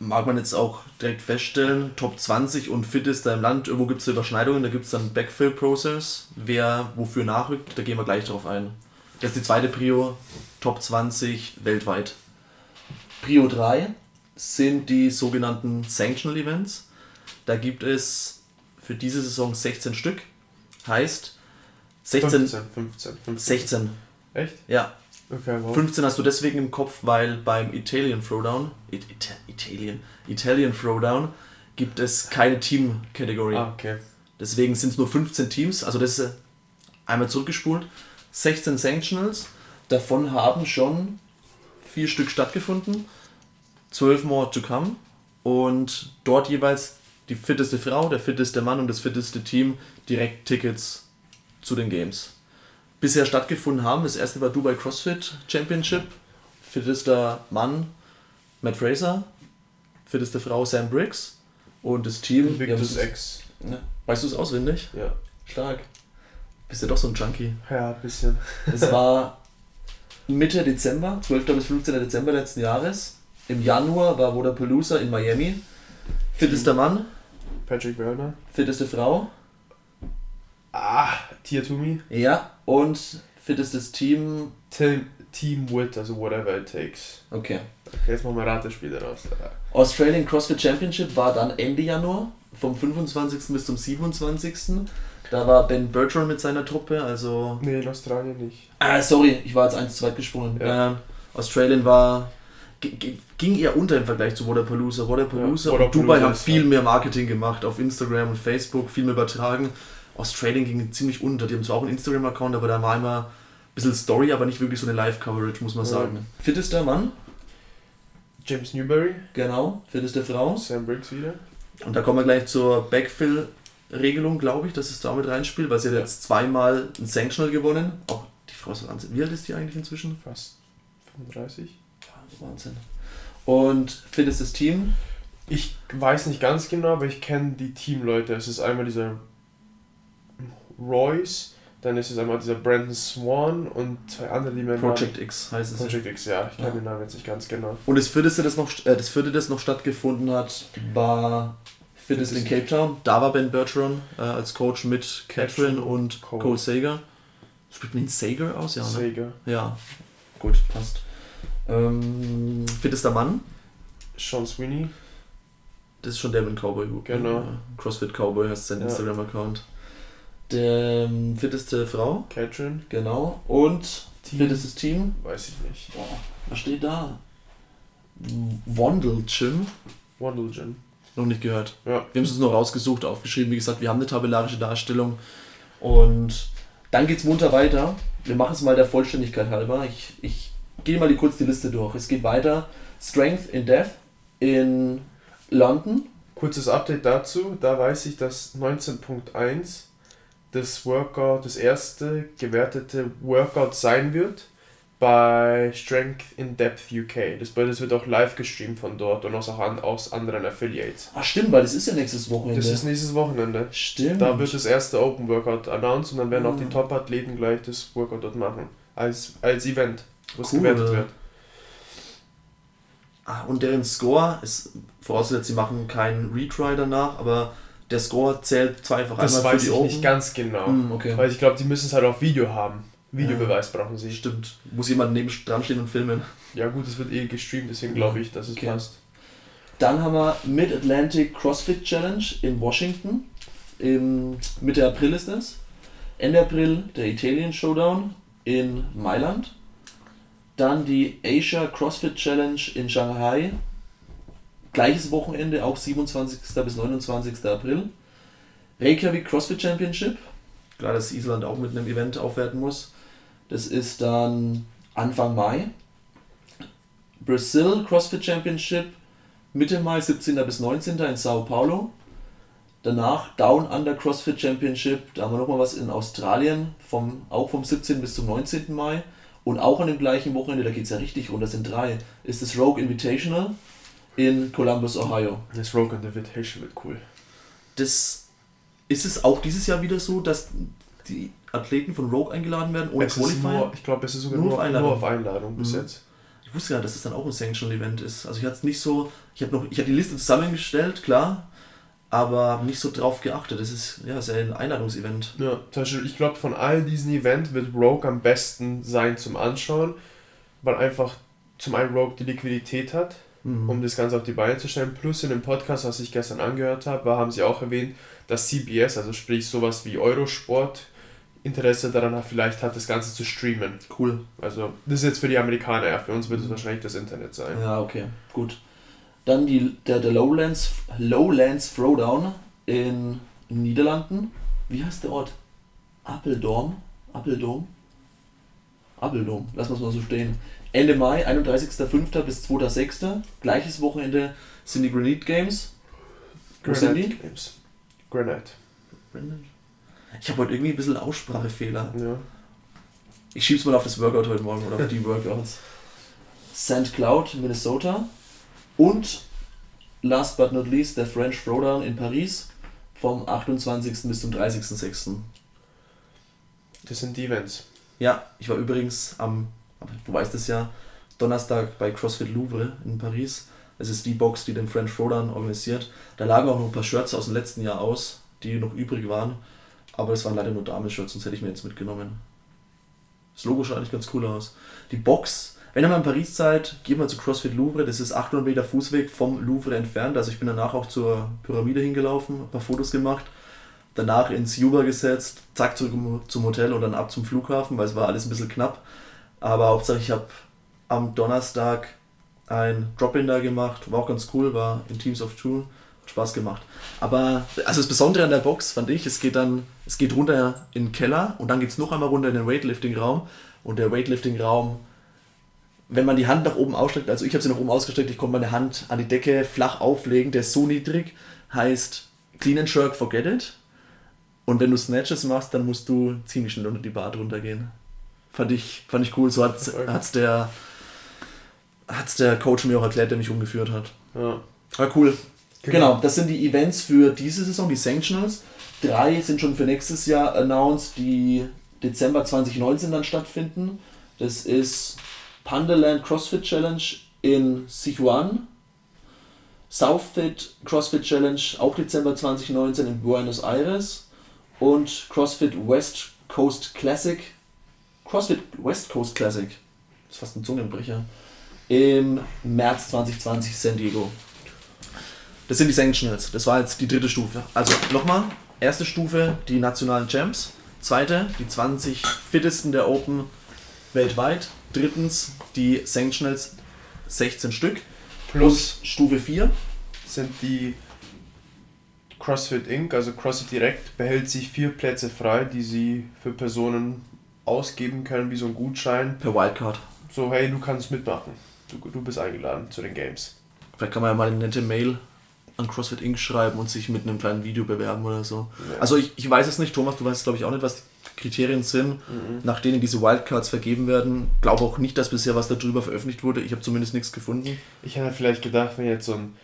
mag man jetzt auch direkt feststellen, Top 20 und fittester im Land. Irgendwo gibt es Überschneidungen, da gibt es dann Backfill-Process, wer wofür nachrückt, da gehen wir gleich drauf ein. Das ist die zweite Prio, Top 20 weltweit. Prio 3 sind die sogenannten Sanctional Events. Da gibt es für diese Saison 16 Stück. Heißt 16. 15, 15, 15. 16. Echt? Ja. Okay, wow. 15 hast du deswegen im Kopf, weil beim Italian Throwdown, It, It, Italian, Italian Throwdown gibt es keine Team-Kategorie. Ah, okay. Deswegen sind es nur 15 Teams, also das ist äh, einmal zurückgespult. 16 Sanctionals, davon haben schon vier Stück stattgefunden, 12 more to come und dort jeweils die fitteste Frau, der fitteste Mann und das fitteste Team direkt Tickets zu den Games. Bisher stattgefunden haben, das erste war Dubai CrossFit Championship, fittester Mann Matt Fraser, fitteste Frau Sam Briggs und das Team Invictus ja, X. ja, Weißt du es auswendig? Ja. Stark. Bist ja doch so ein Junkie. Ja, ein bisschen. Es war Mitte Dezember, 12. bis 15. Dezember letzten Jahres. Im Januar war Wodapalooza in Miami. Fittester Mann, Patrick Werner. fitteste Frau. Ah, Tia Toomey. Ja. Und fittestes Team. Team, Team Wit, also whatever it takes. Okay. Okay, jetzt machen wir Ratespiele raus. Australian CrossFit Championship war dann Ende Januar, vom 25. bis zum 27. Da war Ben Bertrand mit seiner Truppe, also. Nee, in Australien nicht. Ah, sorry, ich war jetzt eins zu weit gesprungen. Ja. Ähm, Australien war. ging eher unter im Vergleich zu Wodapalooza. Wodapalooza Ja, und Dubai haben viel mehr Marketing gemacht auf Instagram und Facebook, viel mehr übertragen. Australien ging ziemlich unter. Die haben zwar auch einen Instagram-Account, aber da war immer ein bisschen Story, aber nicht wirklich so eine Live-Coverage, muss man Ja. sagen. Fittester Mann, James Newberry, genau. Fitteste Frau. Sam Briggs wieder. Und da kommen wir gleich zur Backfill-Regelung, glaube ich, dass es da mit reinspielt, weil sie hat Ja. jetzt zweimal ein Sanctional gewonnen. Auch die Frau ist Wahnsinn. Wie alt ist die eigentlich inzwischen? Fast 35. Ja, Wahnsinn. Und fittestes Team, Ich weiß nicht ganz genau, aber ich kenne die Teamleute. Es ist einmal dieser Royce, dann ist es einmal dieser Brandon Swan und zwei andere, die mir Project X heißt es. Project X, ja, ich kenne Ja. den Namen jetzt nicht ganz genau. Und das vierte, das noch, äh, das vierte, das noch stattgefunden hat, war Fittest in Cape Town. Da war Ben Bertrand äh, als Coach mit Catherine und Cole. Cole Sager. Spricht man ihn Sager aus? Ja, ne? Sega. Ja. Gut, passt. Ähm, fittester Mann. Sean Sweeney. Das ist schon der mit dem Cowboy. Genau. CrossFit Cowboy heißt sein Ja. Instagram-Account. Der ähm, fitteste Frau, Catherine. genau. Und Team. fittestes Team. Weiß ich nicht. Boah, was steht da? Wandel Gym. Wandlegen. Noch nicht gehört. Ja. Wir haben es uns nur rausgesucht, aufgeschrieben. Wie gesagt, wir haben eine tabellarische Darstellung. Und dann geht es munter weiter. Wir machen es mal der Vollständigkeit halber. Ich, ich gehe mal die, kurz die Liste durch. Es geht weiter. Strength in Death in London. Kurzes Update dazu. Da weiß ich, dass 19.1 das Workout, das erste gewertete Workout sein wird bei Strength in Depth UK. Das es wird auch live gestreamt von dort und aus, auch an, aus anderen Affiliates. Ach stimmt, weil das ist ja nächstes Wochenende. Das ist nächstes Wochenende. Stimmt. Da wird das erste Open Workout announced und dann werden auch die Ah. Top-Athleten gleich das Workout dort machen. Als, als Event, wo es Cool. gewertet wird. Ah, und deren Score ist, vorausgesetzt, sie machen keinen Retry danach, aber der Score zählt zweifach Das einmal weiß für die ich Open. nicht ganz genau. Hm, okay. Weil ich glaube, die müssen es halt auf Video haben. Videobeweis brauchen sie. Stimmt. Muss jemand neben dran stehen und filmen. Ja gut, es wird eh gestreamt, deswegen glaube ich, dass es Okay. passt. Dann haben wir Mid-Atlantic CrossFit Challenge in Washington. Im Mitte April ist das. Ende April der Italian Showdown in Mailand. Dann die Asia CrossFit Challenge in Shanghai. Gleiches Wochenende, auch 27. bis 29. April. Reykjavik CrossFit Championship. Klar, dass Island auch mit einem Event aufwerten muss. Das ist dann Anfang Mai. Brazil CrossFit Championship Mitte Mai, 17. bis 19. in Sao Paulo. Danach Down Under CrossFit Championship, da haben wir nochmal was in Australien, vom, auch vom 17. bis zum 19. Mai. Und auch an dem gleichen Wochenende, da geht es ja richtig das sind drei, ist das Rogue Invitational in Columbus, Ohio. Das Rogue Invitation wird cool. Das ist es auch dieses Jahr wieder so, dass die Athleten von Rogue eingeladen werden ohne Es nur, ich glaube, es ist sogar Nur nur, auf nur, Einladung. auf Einladung bis Mhm. jetzt. Ich wusste gar nicht, dass das dann auch ein Sanctional Event ist. Also ich hatte es nicht so, ich habe noch, ich habe die Liste zusammengestellt, klar, aber nicht so drauf geachtet. Das ist ja ist ja ein Einladungsevent. Ja, zum Beispiel, ich glaube, von all diesen Events wird Rogue am besten sein zum Anschauen, weil einfach zum einen Rogue die Liquidität hat, Mhm. um das Ganze auf die Beine zu stellen. Plus in dem Podcast, was ich gestern angehört habe, war, haben sie auch erwähnt, dass CBS, also sprich sowas wie Eurosport, Interesse daran hat, vielleicht hat, das Ganze zu streamen. Cool. Also, das ist jetzt für die Amerikaner, ja, für uns wird es wahrscheinlich das Internet sein. Ja, okay, gut. Dann die, der, der Lowlands, Lowlands Throwdown in Niederlanden. Wie heißt der Ort? Appeldorm? Appeldom? Appeldom, lassen wir es mal so stehen. Ende Mai, 31.05. bis 2.06. Gleiches Wochenende sind die Granite Games. Wo sind die? Games. Granite. Ich habe heute irgendwie ein bisschen Aussprachefehler. Ja. Ich schieb's mal auf das Workout heute Morgen oder auf die Workouts. St. Cloud, Minnesota. Und last but not least der French Throwdown in Paris vom 28. bis zum 30.06. Das sind die Events. Ja, ich war übrigens am, du weißt es ja, Donnerstag bei CrossFit Louvre in Paris. Es ist die Box, die den French Throwdown organisiert. Da lagen auch noch ein paar Shirts aus dem letzten Jahr aus, die noch übrig waren. Aber es waren leider nur Damen-Shirts, sonst hätte ich mir jetzt mitgenommen. Das Logo schaut eigentlich ganz cool aus. Die Box, wenn ihr mal in Paris seid, geht mal zu CrossFit Louvre. Das ist 800 Meter Fußweg vom Louvre entfernt. Also ich bin danach auch zur Pyramide hingelaufen, ein paar Fotos gemacht. Danach ins Uber gesetzt, zack zurück zum Hotel und dann ab zum Flughafen, weil es war alles ein bisschen knapp. Aber Hauptsache ich habe am Donnerstag ein Drop-In da gemacht, war auch ganz cool, war in Teams of Two, hat Spaß gemacht. Aber also das Besondere an der Box fand ich, es geht dann, es geht runter in den Keller und dann geht es noch einmal runter in den Weightlifting-Raum und der Weightlifting-Raum, wenn man die Hand nach oben ausstreckt, also ich habe sie nach oben ausgestreckt, ich konnte meine Hand an die Decke flach auflegen, der ist so niedrig, heißt Clean and Jerk, forget it. Und wenn du Snatches machst, dann musst du ziemlich schnell unter die Bar drunter gehen. Fand ich, fand ich cool, so hat es der, hat's der Coach mir auch erklärt, der mich umgeführt hat. Ja. War cool. Genau, das sind die Events für diese Saison, die Sanctionals. Drei sind schon für nächstes Jahr announced, die Dezember 2019 dann stattfinden. Das ist Pandaland CrossFit Challenge in Sichuan, Southfit CrossFit Challenge auch Dezember 2019 in Buenos Aires und CrossFit West Coast Classic, CrossFit West Coast Classic, das ist fast ein Zungenbrecher, im März 2020 San Diego. Das sind die Sanctionals. Das war jetzt die dritte Stufe. Also nochmal, erste Stufe die nationalen Champs, zweite die 20 fittesten der Open weltweit, drittens die Sanctionals 16 Stück Plus Stufe 4. sind die CrossFit Inc., also CrossFit Direct, behält sich vier Plätze frei, die sie für Personen ausgeben können, wie so ein Gutschein. per Wildcard. So, hey, du kannst mitmachen. Du, du bist eingeladen zu den Games. Vielleicht kann man ja mal eine nette Mail an CrossFit Inc. schreiben und sich mit einem kleinen Video bewerben oder so. Ja. Also ich, ich weiß es nicht, Thomas, du weißt glaube ich auch nicht, was die Kriterien sind, Mhm. nach denen diese Wildcards vergeben werden. Glaube auch nicht, dass bisher was darüber veröffentlicht wurde. Ich habe zumindest nichts gefunden. Ich hätte vielleicht gedacht, wenn jetzt so ein.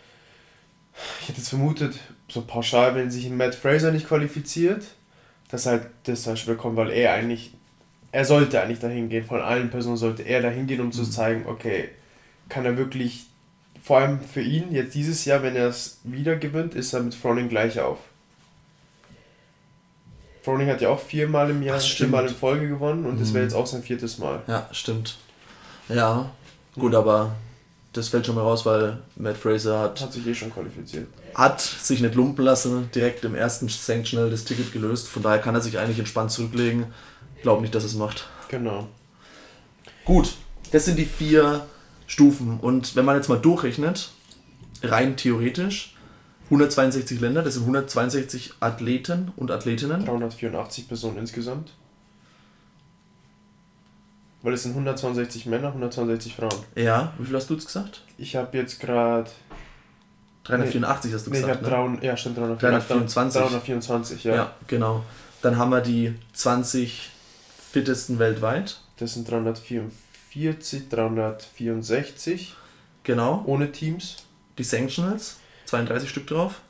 Ich hätte jetzt vermutet, so pauschal, wenn sich ein Matt Fraser nicht qualifiziert, dass halt das zum Beispiel kommt, weil er eigentlich. Er sollte eigentlich dahin gehen. Von allen Personen sollte er dahin gehen, um zu zeigen, okay, kann er wirklich. Vor allem für ihn, jetzt dieses Jahr, wenn er es wieder gewinnt, ist er mit Froning gleich auf. Froning hat ja auch viermal im Jahr, viermal in Folge gewonnen und das Mhm. wäre jetzt auch sein viertes Mal. Ja, stimmt. Ja, gut, aber das fällt schon mal raus, weil Matt Fraser hat, Hat sich eh schon qualifiziert. hat sich nicht lumpen lassen, direkt im ersten Sanctional das Ticket gelöst. Von daher kann er sich eigentlich entspannt zurücklegen. Glaub nicht, dass es macht. Genau. Gut, das sind die vier Stufen. Und wenn man jetzt mal durchrechnet, rein theoretisch, 162 Länder, das sind 162 Athleten und Athletinnen. 384 Personen insgesamt. Weil es sind 162 Männer, 162 Frauen. Ja, wie viel hast du jetzt gesagt? Ich habe jetzt gerade 384 hast du Nee, ich gesagt. hab ne? 300, ja, stimmt, 324. 324, ja. Ja, genau. Dann haben wir die 20 fittesten weltweit. Das sind 344, 364 Genau. ohne Teams. Die Sanctionals. 32 Stück drauf.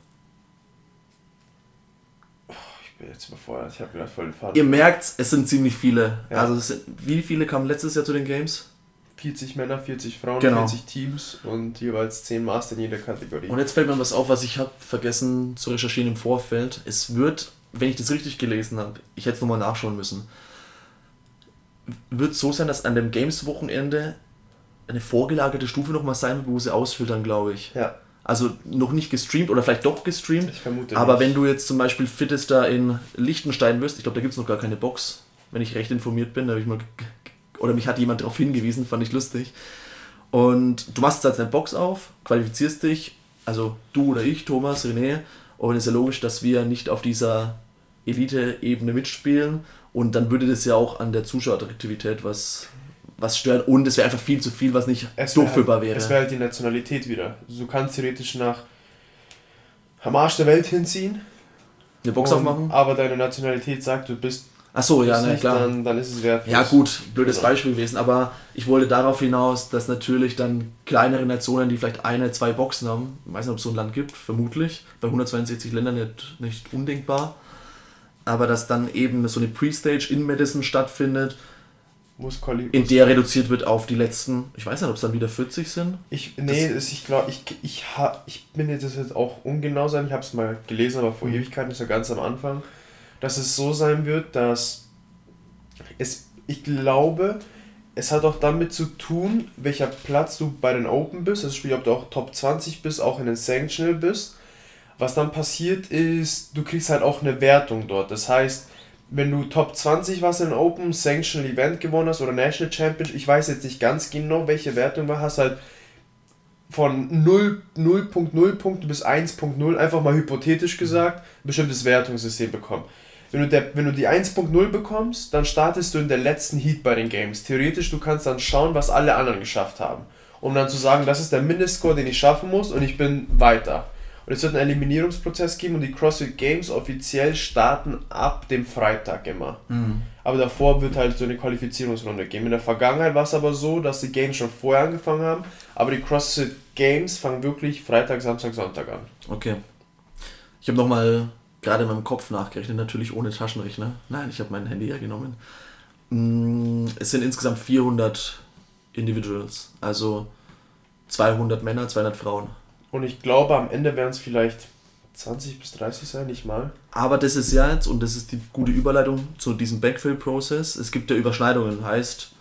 Ich bin jetzt überfordert, ich habe gerade voll den Faden. Ihr merkt, es sind ziemlich viele. Ja. Also sind, wie viele kamen letztes Jahr zu den Games? 40 Männer, 40 Frauen, Genau. 40 Teams und jeweils 10 Master in jeder Kategorie. Und jetzt fällt mir was auf, was ich habe vergessen zu recherchieren im Vorfeld. Es wird, wenn ich das richtig gelesen habe, ich hätte es nochmal nachschauen müssen, wird so sein, dass an dem Games-Wochenende eine vorgelagerte Stufe nochmal sein wird, wo sie ausfiltern, glaube ich. ja, Also noch nicht gestreamt oder vielleicht doch gestreamt. ich vermute Aber nicht. wenn du jetzt zum Beispiel Fittester in Liechtenstein wirst, ich glaube, da gibt es noch gar keine Box, wenn ich recht informiert bin, da habe ich mal, oder mich hat jemand darauf hingewiesen, fand ich lustig. Und du machst jetzt eine Box auf, qualifizierst dich, also du oder ich, Thomas, René, und es ist ja logisch, dass wir nicht auf dieser Elite-Ebene mitspielen und dann würde das ja auch an der Zuschauerattraktivität was, was stören und es wäre einfach viel zu viel, was nicht es wär durchführbar halt, wäre. Es wäre halt die Nationalität wieder. Du kannst theoretisch nach am Arsch der Welt hinziehen. eine Box und- aufmachen? Aber deine Nationalität sagt, du bist, Achso, ja, bist na nicht, klar. Dann, dann ist es wertlos. Ja gut, blödes Genau. Beispiel gewesen, aber ich wollte darauf hinaus, dass natürlich dann kleinere Nationen, die vielleicht eine, zwei Boxen haben, ich weiß nicht, ob es so ein Land gibt, vermutlich, bei 162 Ländern nicht, nicht undenkbar, aber dass dann eben so eine Pre-Stage in Madison stattfindet, in der reduziert wird auf die letzten, ich weiß nicht, ob es dann wieder 40 sind. Ich, nee, es, ich glaube, ich, ich, ha, ich bin jetzt das jetzt auch ungenau sein, ich habe es mal gelesen, aber vor Mhm. Ewigkeiten ist ja ganz am Anfang, dass es so sein wird, dass es, ich glaube, es hat auch damit zu tun, welcher Platz du bei den Open bist, also sprich, ob du auch Top 20 bist, auch in den Sanctional bist. Was dann passiert ist, du kriegst halt auch eine Wertung dort. Das heißt, wenn du Top 20 warst in Open, Sanctional Event gewonnen hast oder National Championship, ich weiß jetzt nicht ganz genau, welche Wertung war, hast halt von 0 0.0 Punkte bis 1.0, einfach mal hypothetisch gesagt, ein bestimmtes Wertungssystem bekommen. Wenn du, der, wenn du die 1.0 bekommst, dann startest du in der letzten Heat bei den Games. Theoretisch, du kannst dann schauen, was alle anderen geschafft haben. Um dann zu sagen, das ist der Mindestscore, den ich schaffen muss und ich bin weiter. Und es wird einen Eliminierungsprozess geben und die CrossFit Games offiziell starten ab dem Freitag immer. Aber davor wird halt so eine Qualifizierungsrunde geben. In der Vergangenheit war es aber so, dass die Games schon vorher angefangen haben, aber die CrossFit Games fangen wirklich Freitag, Samstag, Sonntag an. Okay. Ich habe nochmal gerade in meinem Kopf nachgerechnet, natürlich ohne Taschenrechner. Nein, ich habe mein Handy ja genommen. Mm, Es sind insgesamt 400 Individuals, also 200 Männer, 200 Frauen. Und ich glaube, am Ende werden es vielleicht 20 bis 30 sein, nicht mal. Aber das ist ja jetzt, und das ist die gute Überleitung zu diesem Backfill-Prozess, es gibt ja Überschneidungen. Heißt,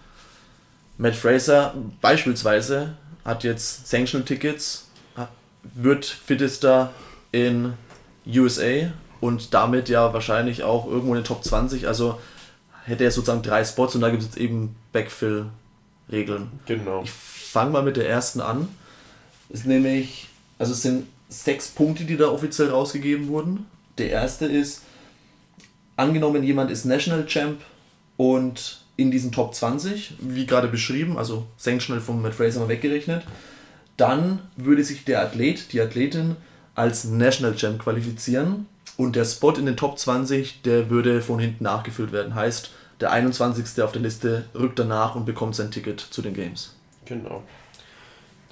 Matt Fraser beispielsweise hat jetzt Sanctional-Tickets, wird Fittester in USA und damit ja wahrscheinlich auch irgendwo in den Top 20. Also hätte er sozusagen drei Spots und da gibt es jetzt eben Backfill-Regeln. Genau. Ich fange mal mit der ersten an. Ist nämlich, also es sind sechs Punkte, die da offiziell rausgegeben wurden. Der erste ist, angenommen jemand ist National Champ und in diesen Top 20, wie gerade beschrieben, also Sanctional von Matt Fraser mal weggerechnet, dann würde sich der Athlet, die Athletin als National Champ qualifizieren und der Spot in den Top 20, der würde von hinten nachgefüllt werden. Heißt, der 21. auf der Liste rückt danach und bekommt sein Ticket zu den Games. Genau.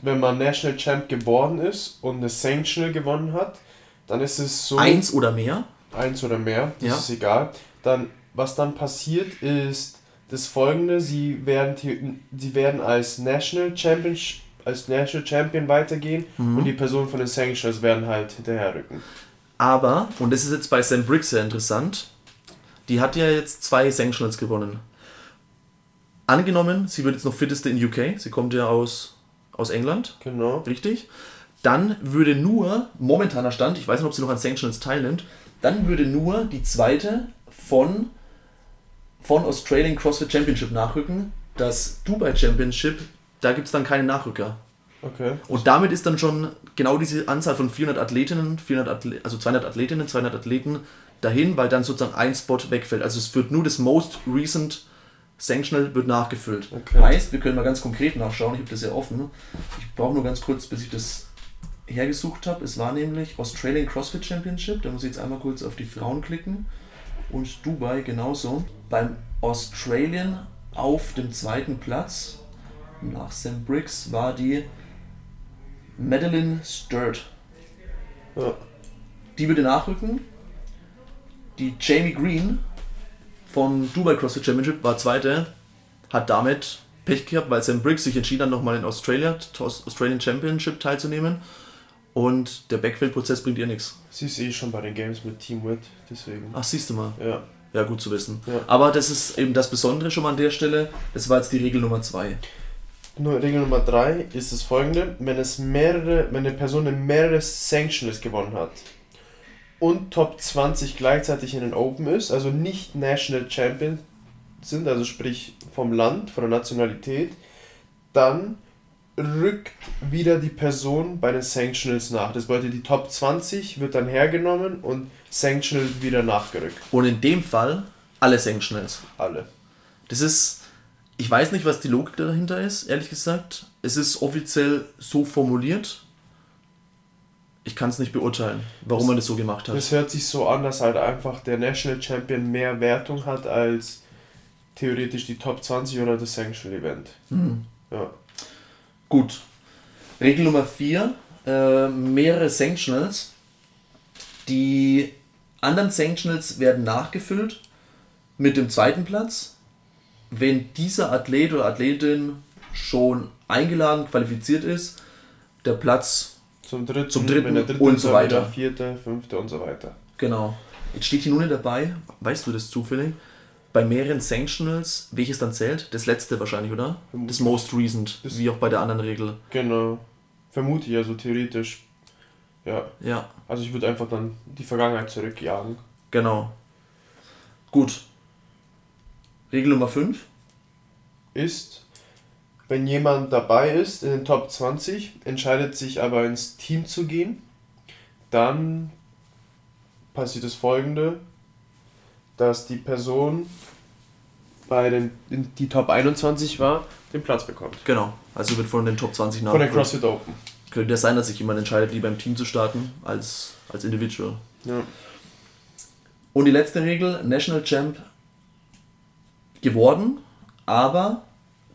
Wenn man National Champ geworden ist und eine Sanctional gewonnen hat, dann ist es so. Eins oder mehr? eins oder mehr, das Ja. ist egal. Dann, was dann passiert, ist das folgende: Sie werden, sie werden als National Champion, als National Champion weitergehen Mhm. und die Personen von den Sanctionals werden halt hinterherrücken. Aber, und das ist jetzt bei Sam Briggs sehr interessant, die hat ja jetzt zwei Sanctionals gewonnen. Angenommen, sie wird jetzt noch fitteste in UK, sie kommt ja aus, aus England, Genau. richtig? Dann würde nur, momentaner Stand, ich weiß nicht, ob sie noch an Sanctionals teilnimmt, dann würde nur die zweite von, von Australian CrossFit Championship nachrücken. Das Dubai Championship, da gibt es dann keine Nachrücker. Okay. Und damit ist dann schon genau diese Anzahl von 400 Athletinnen, 400 Athle also 200 Athletinnen, 200 Athleten dahin, weil dann sozusagen ein Spot wegfällt. Also es wird nur das Most Recent Sanctional wird nachgefüllt. Okay. Heißt, wir können mal ganz konkret nachschauen, ich habe das ja offen. Ich brauche nur ganz kurz, bis ich das hergesucht habe. Es war nämlich Australian CrossFit Championship. Da muss ich jetzt einmal kurz auf die Frauen klicken. Und Dubai genauso. Beim Australian auf dem zweiten Platz nach Sam Briggs war die Madeline Sturt. Ja. Die würde nachrücken. Die Jamie Green von Dubai CrossFit Championship war zweite. Hat damit Pech gehabt, weil Sam Briggs sich entschieden hat, nochmal in Australia, Australian Championship teilzunehmen. Und der Backfield-Prozess bringt ihr nichts. Sie ist eh schon bei den Games mit Team Wit, deswegen. Ach, siehst du mal. Ja. Ja, gut zu wissen. Ja. Aber das ist eben das Besondere schon mal an der Stelle. Das war jetzt die Regel Nummer zwei. Nur Regel Nummer 3 ist das folgende: Wenn es mehrere, wenn eine Person mehrere Sanctions gewonnen hat und Top 20 gleichzeitig in den Open ist, also nicht National Champion sind, also sprich vom Land, von der Nationalität, dann rückt wieder die Person bei den Sanctionals nach. Das bedeutet, die Top 20 wird dann hergenommen und Sanctional wieder nachgerückt. Und in dem Fall alle Sanctionals. Alle. Das ist, ich weiß nicht, was die Logik dahinter ist, ehrlich gesagt. Es ist offiziell so formuliert. Ich kann es nicht beurteilen, warum man das so gemacht hat. Das hört sich so an, dass halt einfach der National Champion mehr Wertung hat als theoretisch die Top 20 oder das Sanctional Event. Hm. Ja. Gut. Regel Nummer 4. Äh, mehrere Sanctionals. Die anderen Sanctionals werden nachgefüllt mit dem zweiten Platz. Wenn dieser Athlet oder Athletin schon eingeladen, qualifiziert ist, der Platz Zum dritten, Zum dritten dritte und so weiter. Vierte, fünfte und so weiter. Genau. Jetzt steht hier nur nicht dabei, weißt du das zufällig? Bei mehreren Sanctionals, welches dann zählt? Das letzte wahrscheinlich, oder? Das most recent, Das- wie auch bei der anderen Regel. Genau. Vermute ich also theoretisch. Ja. Ja, Also ich würde einfach dann die Vergangenheit zurückjagen. genau. Gut. Regel Nummer 5. Ist, wenn jemand dabei ist in den Top 20, entscheidet sich aber ins Team zu gehen, dann passiert das folgende, dass die Person bei den in die Top 21 war, den Platz bekommt. Genau. Also wird von den Top 20 nach. Von der CrossFit Open. Könnte ja sein, dass sich jemand entscheidet, lieber im Team zu starten als als Individual. Ja. Und die letzte Regel, National Champ geworden, aber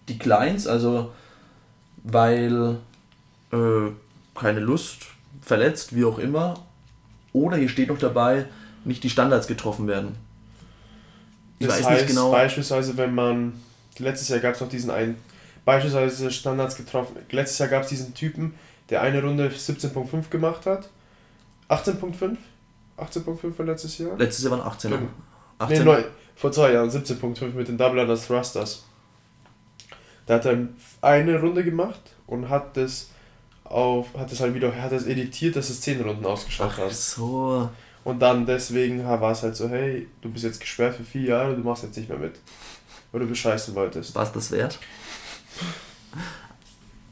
die Clients, also weil äh, keine Lust, verletzt, wie auch immer, oder hier steht noch dabei, nicht die Standards getroffen werden. Ich Das weiß heißt, nicht genau. beispielsweise, wenn man, letztes Jahr gab es noch diesen einen, beispielsweise Standards getroffen, letztes Jahr gab es diesen Typen, der eine Runde 17.5 gemacht hat. 18.5? 18.5 war letztes Jahr? Letztes Jahr waren 18. Stimmt. 18 Nee, neun, vor zwei Jahren 17.5 mit den Double Unders Thrusters. Da hat er eine Runde gemacht und hat das auf, hat das halt wieder, hat das editiert, dass es 10 Runden ausgeschaut Ach hat. so. Und dann deswegen war es halt so, hey, du bist jetzt gesperrt für vier Jahre, du machst jetzt nicht mehr mit. Weil du bescheißen wolltest. War es das wert?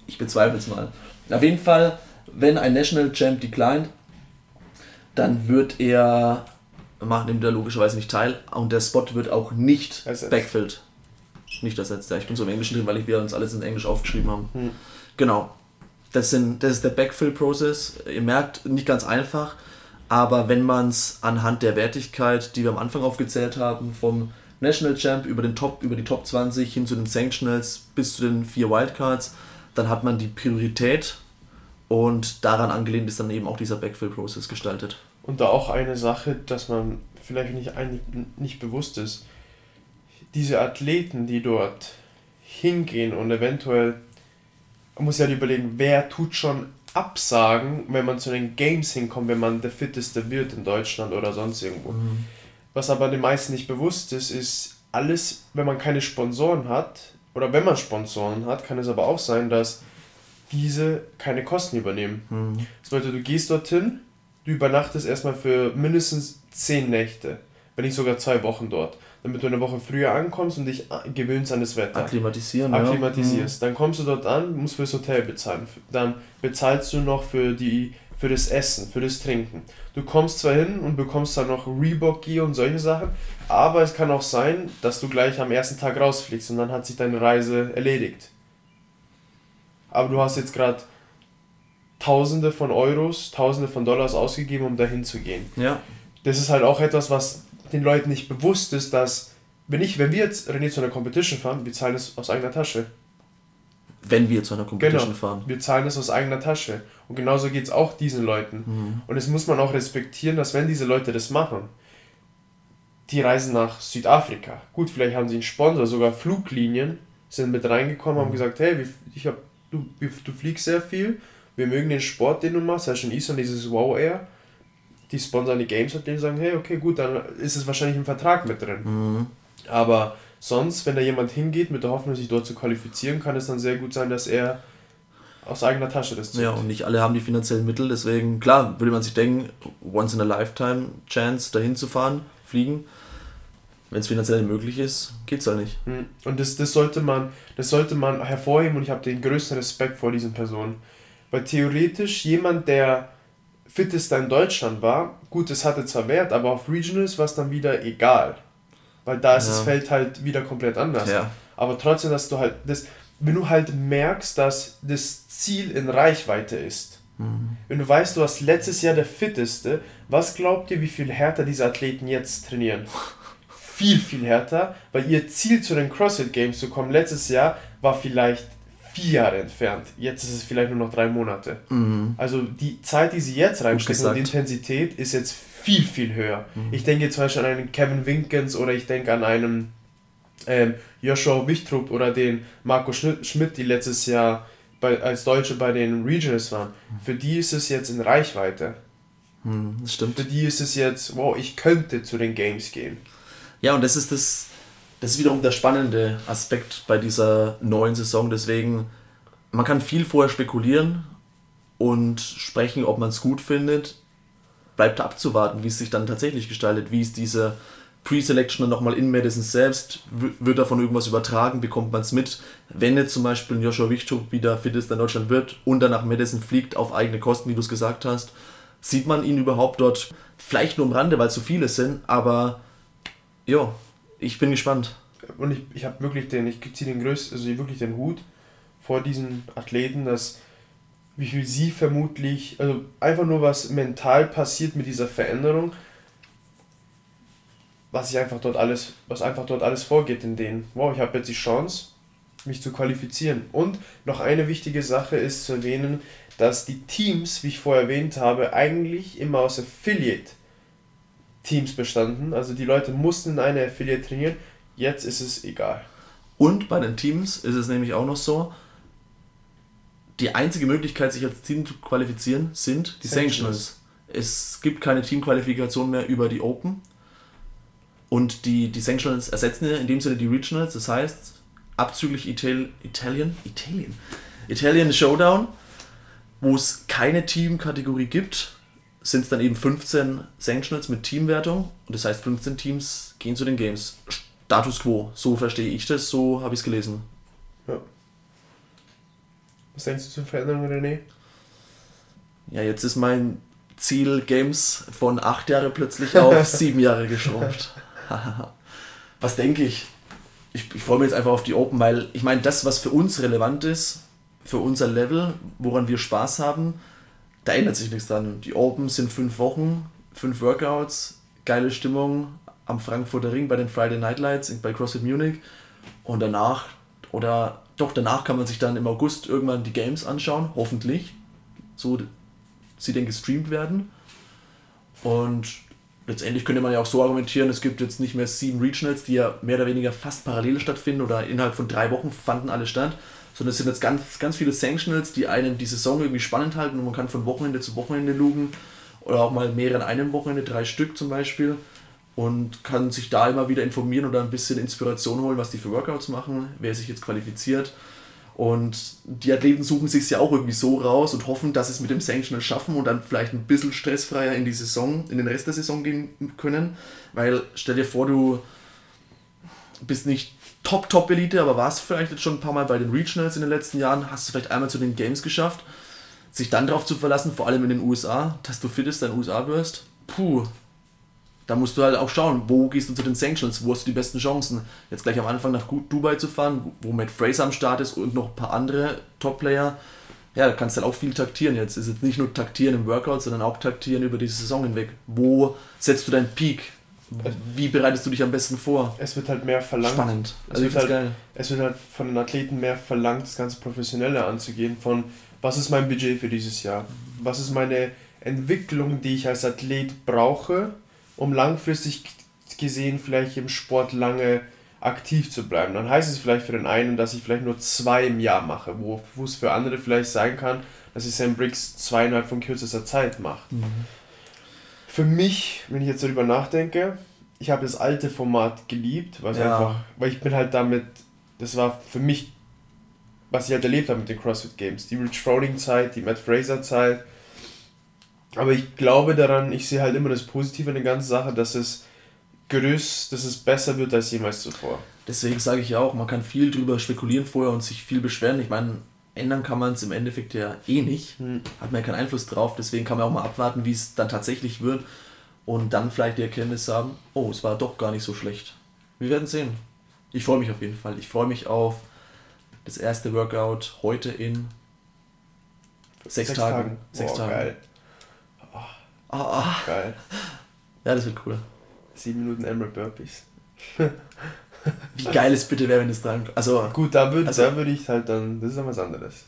Ich bezweifle es mal. Auf jeden Fall, wenn ein National Champ declined, dann wird er, macht nimmt er logischerweise nicht teil und der Spot wird auch nicht backfilled. Nicht ersetzt, ja. Ich bin so im Englischen drin, weil wir uns alles in Englisch aufgeschrieben haben. Hm. Genau. Das, sind, das ist der Backfill-Prozess. Ihr merkt, nicht ganz einfach, aber wenn man es anhand der Wertigkeit, die wir am Anfang aufgezählt haben, vom National Champ über, den Top, über die Top 20 hin zu den Sanctionals bis zu den vier Wildcards, dann hat man die Priorität und daran angelehnt ist dann eben auch dieser Backfill-Prozess gestaltet. Und da auch eine Sache, dass man vielleicht nicht, nicht bewusst ist. Diese Athleten, die dort hingehen und eventuell, man muss ja überlegen, wer tut schon absagen, wenn man zu den Games hinkommt, wenn man der Fitteste wird in Deutschland oder sonst irgendwo. Was aber den meisten nicht bewusst ist, ist alles, wenn man keine Sponsoren hat, oder wenn man Sponsoren hat, kann es aber auch sein, dass diese keine Kosten übernehmen. Mhm. Das bedeutet, du gehst dorthin, du übernachtest erstmal für mindestens 10 Nächte, wenn nicht sogar zwei Wochen dort, damit du eine Woche früher ankommst und dich gewöhnst an das Wetter. Akklimatisieren, Akklimatisierst. Dann kommst du dort an, musst fürs Hotel bezahlen. Dann bezahlst du noch für, die, für das Essen, für das Trinken. Du kommst zwar hin und bekommst dann noch Reebok Gear und solche Sachen, aber es kann auch sein, dass du gleich am ersten Tag rausfliegst und dann hat sich deine Reise erledigt. Aber du hast jetzt gerade Tausende von Euros, Tausende von Dollars ausgegeben, um dahin zu gehen. Ja. Das ist halt auch etwas, was den Leuten nicht bewusst ist, dass wenn ich, wenn wir jetzt René zu einer Competition fahren, wir zahlen es aus eigener Tasche. Wenn wir zu einer Competition genau, fahren. Wir zahlen es aus eigener Tasche. Und genauso geht es auch diesen Leuten. Mhm. Und es muss man auch respektieren, dass wenn diese Leute das machen, die reisen nach Südafrika. Gut, vielleicht haben sie einen Sponsor, sogar Fluglinien sind mit reingekommen, haben mhm. gesagt, hey, ich hab, du, du fliegst sehr viel, wir mögen den Sport, den du machst, hast schon Eastern dieses Wow Air. Die sponsern die Games und denen sagen, hey, okay, gut, dann ist es wahrscheinlich im Vertrag mit drin. Mhm. Aber sonst, wenn da jemand hingeht mit der Hoffnung, sich dort zu qualifizieren, kann es dann sehr gut sein, dass er aus eigener Tasche das zieht. Ja, und nicht alle haben die finanziellen Mittel, deswegen, klar, würde man sich denken, once in a lifetime Chance, dahin zu fahren, fliegen. Wenn es finanziell möglich ist, geht es halt nicht. Hm. Und das, das, sollte man, das sollte man hervorheben und ich habe den größten Respekt vor diesen Personen. Weil theoretisch jemand, der fittester in Deutschland war, gut, das hatte zwar Wert, aber auf Regionals war es dann wieder egal. Weil da ist ja. das Feld halt wieder komplett anders. Ja. Aber trotzdem, dass du halt das, wenn du halt merkst, dass das Ziel in Reichweite ist. Mhm. Wenn du weißt, du warst letztes Jahr der fitteste, was glaubt ihr, wie viel härter diese Athleten jetzt trainieren? viel, viel härter, weil ihr Ziel zu den CrossFit Games zu kommen letztes Jahr war vielleicht vier Jahre entfernt. Jetzt ist es vielleicht nur noch drei Monate. Mhm. Also die Zeit, die sie jetzt reinstecken und die Intensität ist jetzt viel, viel höher. Mhm. Ich denke zum Beispiel an einen Kevin Winkens oder ich denke an einen ähm, Joshua Wichtrup oder den Marco Schmidt, die letztes Jahr bei, als Deutsche bei den Regionals waren. Für die ist es jetzt in Reichweite. Mhm, das stimmt. Für die ist es jetzt, wow, ich könnte zu den Games gehen. Ja, und das ist das, das ist wiederum der spannende Aspekt bei dieser neuen Saison. Deswegen, man kann viel vorher spekulieren und sprechen, ob man es gut findet. Bleibt abzuwarten, wie es sich dann tatsächlich gestaltet. Wie ist diese Pre-Selection dann nochmal in Madison selbst? Wird davon irgendwas übertragen? Bekommt man es mit? Wenn jetzt zum Beispiel Joshua Wichtrup wieder fit ist in Deutschland wird und dann nach Madison fliegt auf eigene Kosten, wie du es gesagt hast, sieht man ihn überhaupt dort? Vielleicht nur am Rande, weil es so viele sind, aber ja, ich bin gespannt. Und ich, ich habe wirklich den, ich ziehe den größten, also wirklich den Hut vor diesen Athleten, dass wie viel sie vermutlich, also einfach nur was mental passiert mit dieser Veränderung, was ich einfach dort alles, was einfach dort alles vorgeht in denen. Wow, ich habe jetzt die Chance, mich zu qualifizieren. Und noch eine wichtige Sache ist zu erwähnen, dass die Teams, wie ich vorher erwähnt habe, eigentlich immer aus Affiliate Teams bestanden. Also die Leute mussten in einer Affiliate trainieren. Jetzt ist es egal. Und bei den Teams ist es nämlich auch noch so, die einzige Möglichkeit, sich als Team zu qualifizieren, sind die Sanctionals. Es gibt keine Teamqualifikation mehr über die Open. Und die, die Sanctionals ersetzen in dem Sinne die Regionals. Das heißt, abzüglich Ital Italien, Italien, Italian Showdown, wo es keine Teamkategorie gibt, sind es dann eben 15 Sanctionals mit Teamwertung. Und das heißt, 15 Teams gehen zu den Games. Status quo, so verstehe ich das, so habe ich es gelesen. Ja. Was denkst du zur Veränderung, René? Ja, jetzt ist mein Ziel Games von 8 Jahre plötzlich auf 7 Jahre geschrumpft. was denke ich? ich? Ich freue mich jetzt einfach auf die Open, weil ich meine, das, was für uns relevant ist, für unser Level, woran wir Spaß haben, da ändert sich nichts dran. Die Open sind fünf Wochen, fünf Workouts, geile Stimmung am Frankfurter Ring bei den Friday Night Lights bei CrossFit Munich. Und danach, oder doch danach kann man sich dann im August irgendwann die Games anschauen, hoffentlich. So sie denn gestreamt werden. Und letztendlich könnte man ja auch so argumentieren, es gibt jetzt nicht mehr sieben Regionals, die ja mehr oder weniger fast parallel stattfinden oder innerhalb von drei Wochen fanden alle statt, sondern es sind jetzt ganz, ganz viele Sanctionals, die einen die Saison irgendwie spannend halten und man kann von Wochenende zu Wochenende lugen oder auch mal mehrere an einem Wochenende, drei Stück zum Beispiel und kann sich da immer wieder informieren oder ein bisschen Inspiration holen, was die für Workouts machen, wer sich jetzt qualifiziert. Und die Athleten suchen sich ja auch irgendwie so raus und hoffen, dass sie es mit dem Sanctional schaffen und dann vielleicht ein bisschen stressfreier in die Saison, in den Rest der Saison gehen können. Weil stell dir vor, du bist nicht Top-Top-Elite, aber warst vielleicht jetzt schon ein paar Mal bei den Regionals in den letzten Jahren, hast du vielleicht einmal zu den Games geschafft, sich dann darauf zu verlassen, vor allem in den USA, dass du fit ist, in den USA wirst, puh, da musst du halt auch schauen, wo gehst du zu den Sanctions, wo hast du die besten Chancen. Jetzt gleich am Anfang nach Dubai zu fahren, wo Matt Fraser am Start ist und noch ein paar andere Top-Player, ja, da kannst du halt auch viel taktieren jetzt. Ist jetzt nicht nur taktieren im Workout, sondern auch taktieren über die Saison hinweg. Wo setzt du deinen Peak? Wie bereitest du dich am besten vor? Es wird halt mehr verlangt. Spannend. Es, wird halt, es wird halt von den Athleten mehr verlangt, das Ganze professioneller anzugehen. Von was ist mein Budget für dieses Jahr? Was ist meine Entwicklung, die ich als Athlet brauche, um langfristig gesehen vielleicht im Sport lange aktiv zu bleiben. Dann heißt es vielleicht für den einen, dass ich vielleicht nur zwei im Jahr mache, wo, wo es für andere vielleicht sein kann, dass ich Sam Briggs zweieinhalb von kürzester Zeit mache. Mhm. Für mich, wenn ich jetzt darüber nachdenke, ich habe das alte Format geliebt, weil ja. einfach, weil ich bin halt damit, das war für mich, was ich halt erlebt habe mit den CrossFit Games, die Rich Froning Zeit, die Matt Fraser Zeit. Aber ich glaube daran, ich sehe halt immer das Positive in der ganzen Sache, dass es Gerüst, dass es besser wird als jemals zuvor. Deswegen sage ich ja auch, man kann viel drüber spekulieren vorher und sich viel beschweren. Ich meine, ändern kann man es im Endeffekt ja eh nicht. Hm. Hat man ja keinen Einfluss drauf. Deswegen kann man auch mal abwarten, wie es dann tatsächlich wird. Und dann vielleicht die Erkenntnis haben, oh, es war doch gar nicht so schlecht. Wir werden sehen. Ich freue mich auf jeden Fall. Ich freue mich auf das erste Workout heute in sechs, sechs Tagen. Tagen. Sechs oh, Tagen. Geil. Oh. Oh, Geil. Ja, das wird cool. 7 Minuten Emerald Burpees. Wie geil es bitte wäre, wenn es dran Also, Gut, da würde also, da würd ich halt dann. Das ist dann was anderes.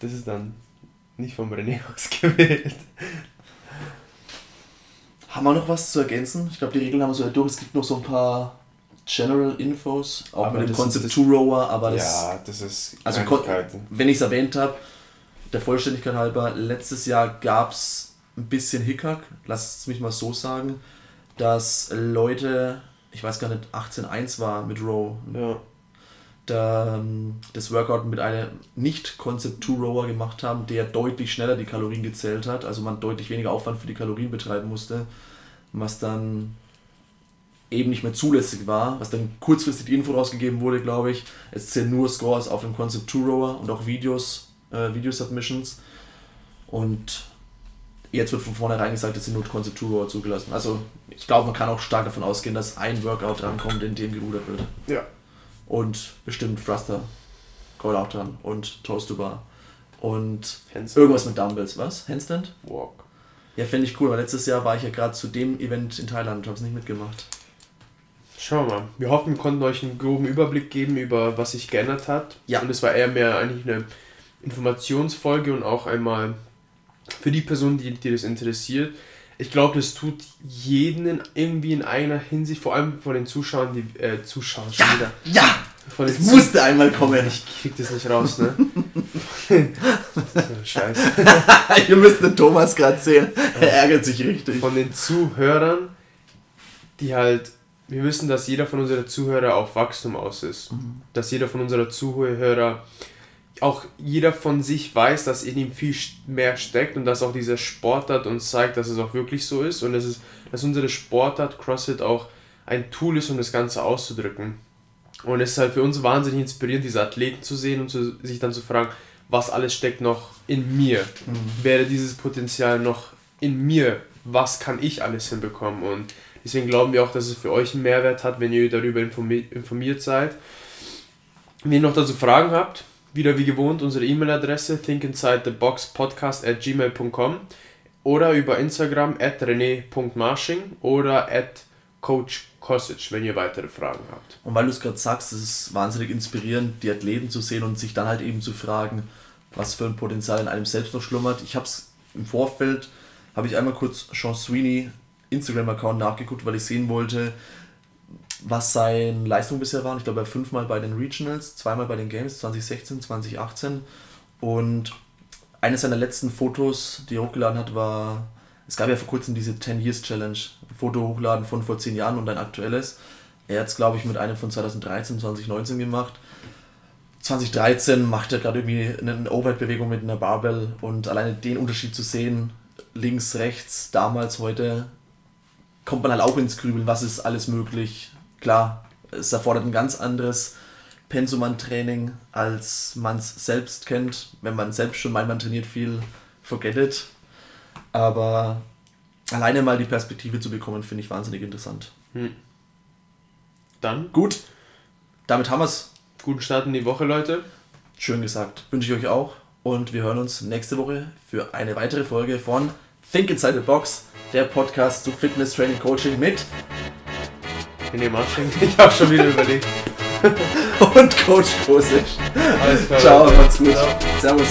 Das ist dann nicht vom René ausgewählt. Haben wir noch was zu ergänzen? Ich glaube, die Regeln haben wir so durch. Es gibt noch so ein paar General Infos, auch aber mit dem Concept 2 Rower, aber das. Ja, das ist. Also, wenn ich es erwähnt habe, der Vollständigkeit halber, letztes Jahr gab es ein bisschen Hickhack, lass es mich mal so sagen dass Leute, ich weiß gar nicht, 18.1 war mit Row. Ja. Da, ähm, das Workout mit einem nicht Concept 2 Rower gemacht haben, der deutlich schneller die Kalorien gezählt hat, also man deutlich weniger Aufwand für die Kalorien betreiben musste, was dann eben nicht mehr zulässig war, was dann kurzfristig die Info rausgegeben wurde, glaube ich. Es zählen nur Scores auf dem Concept 2 Rower und auch Videos, äh, Video-Submissions. Und jetzt wird von vornherein gesagt, es sind nur Concept 2 Rower zugelassen. Also ich glaube, man kann auch stark davon ausgehen, dass ein Workout drankommt, in dem gerudert wird. Ja. Und bestimmt Thruster kommt auch dran und Toast to Bar. Und Handstand. irgendwas mit Dumbbells, was? Handstand? Walk. Ja, fände ich cool, weil letztes Jahr war ich ja gerade zu dem Event in Thailand und habe es nicht mitgemacht. Schauen wir mal. Wir hoffen, wir konnten euch einen groben Überblick geben über was sich geändert hat. Ja. Und es war eher mehr eigentlich eine Informationsfolge und auch einmal für die Person, die, die das interessiert, ich glaube, das tut jeden irgendwie in einer Hinsicht, vor allem von den Zuschauern, die äh, Zuschauer ja, wieder. Ja! Von es musste einmal kommen. Ich krieg das nicht raus, ne? Scheiße. Ihr müsst den Thomas gerade sehen. Er ärgert sich richtig. Von den Zuhörern, die halt. Wir wissen, dass jeder von unseren Zuhörern auf Wachstum aus ist. Mhm. Dass jeder von unserer Zuhörer auch jeder von sich weiß, dass in ihm viel mehr steckt und dass auch dieser Sportart uns zeigt, dass es auch wirklich so ist und dass, es, dass unsere Sportart CrossFit auch ein Tool ist, um das Ganze auszudrücken. Und es ist halt für uns wahnsinnig inspirierend, diese Athleten zu sehen und zu, sich dann zu fragen, was alles steckt noch in mir. Mhm. Wäre dieses Potenzial noch in mir? Was kann ich alles hinbekommen? Und deswegen glauben wir auch, dass es für euch einen Mehrwert hat, wenn ihr darüber informiert, informiert seid. Wenn ihr noch dazu Fragen habt, wieder wie gewohnt unsere E-Mail-Adresse thinkinsidetheboxpodcast at gmail.com oder über Instagram at rene.marsching oder at Coach Kosic, wenn ihr weitere Fragen habt. Und weil du es gerade sagst, es ist wahnsinnig inspirierend, die Athleten zu sehen und sich dann halt eben zu fragen, was für ein Potenzial in einem selbst noch schlummert. Ich habe es im Vorfeld, habe ich einmal kurz Sean Sweeney Instagram-Account nachgeguckt, weil ich sehen wollte, was seine Leistung bisher war. Ich glaube, er fünfmal bei den Regionals, zweimal bei den Games 2016, 2018. Und eines seiner letzten Fotos, die er hochgeladen hat, war, es gab ja vor kurzem diese 10 Years Challenge, ein Foto hochladen von vor 10 Jahren und ein aktuelles. Er hat es, glaube ich, mit einem von 2013, 2019 gemacht. 2013 macht er gerade irgendwie eine Overhead-Bewegung mit einer Barbell und alleine den Unterschied zu sehen, links, rechts, damals, heute, kommt man halt auch ins Grübeln, was ist alles möglich, klar, es erfordert ein ganz anderes Pensum an Training, als man es selbst kennt. Wenn man selbst schon meint, man trainiert viel, forget it. Aber alleine mal die Perspektive zu bekommen, finde ich wahnsinnig interessant. Hm. Dann? Gut. Damit haben wir es. Guten Start in die Woche, Leute. Schön gesagt. Wünsche ich euch auch. Und wir hören uns nächste Woche für eine weitere Folge von Think Inside the Box, der Podcast zu Fitness, Training, Coaching mit René Marsching. Ich habe schon wieder überlegt. und Coach Kosic. Alles klar. Ciao, macht's gut. Ciao. Servus.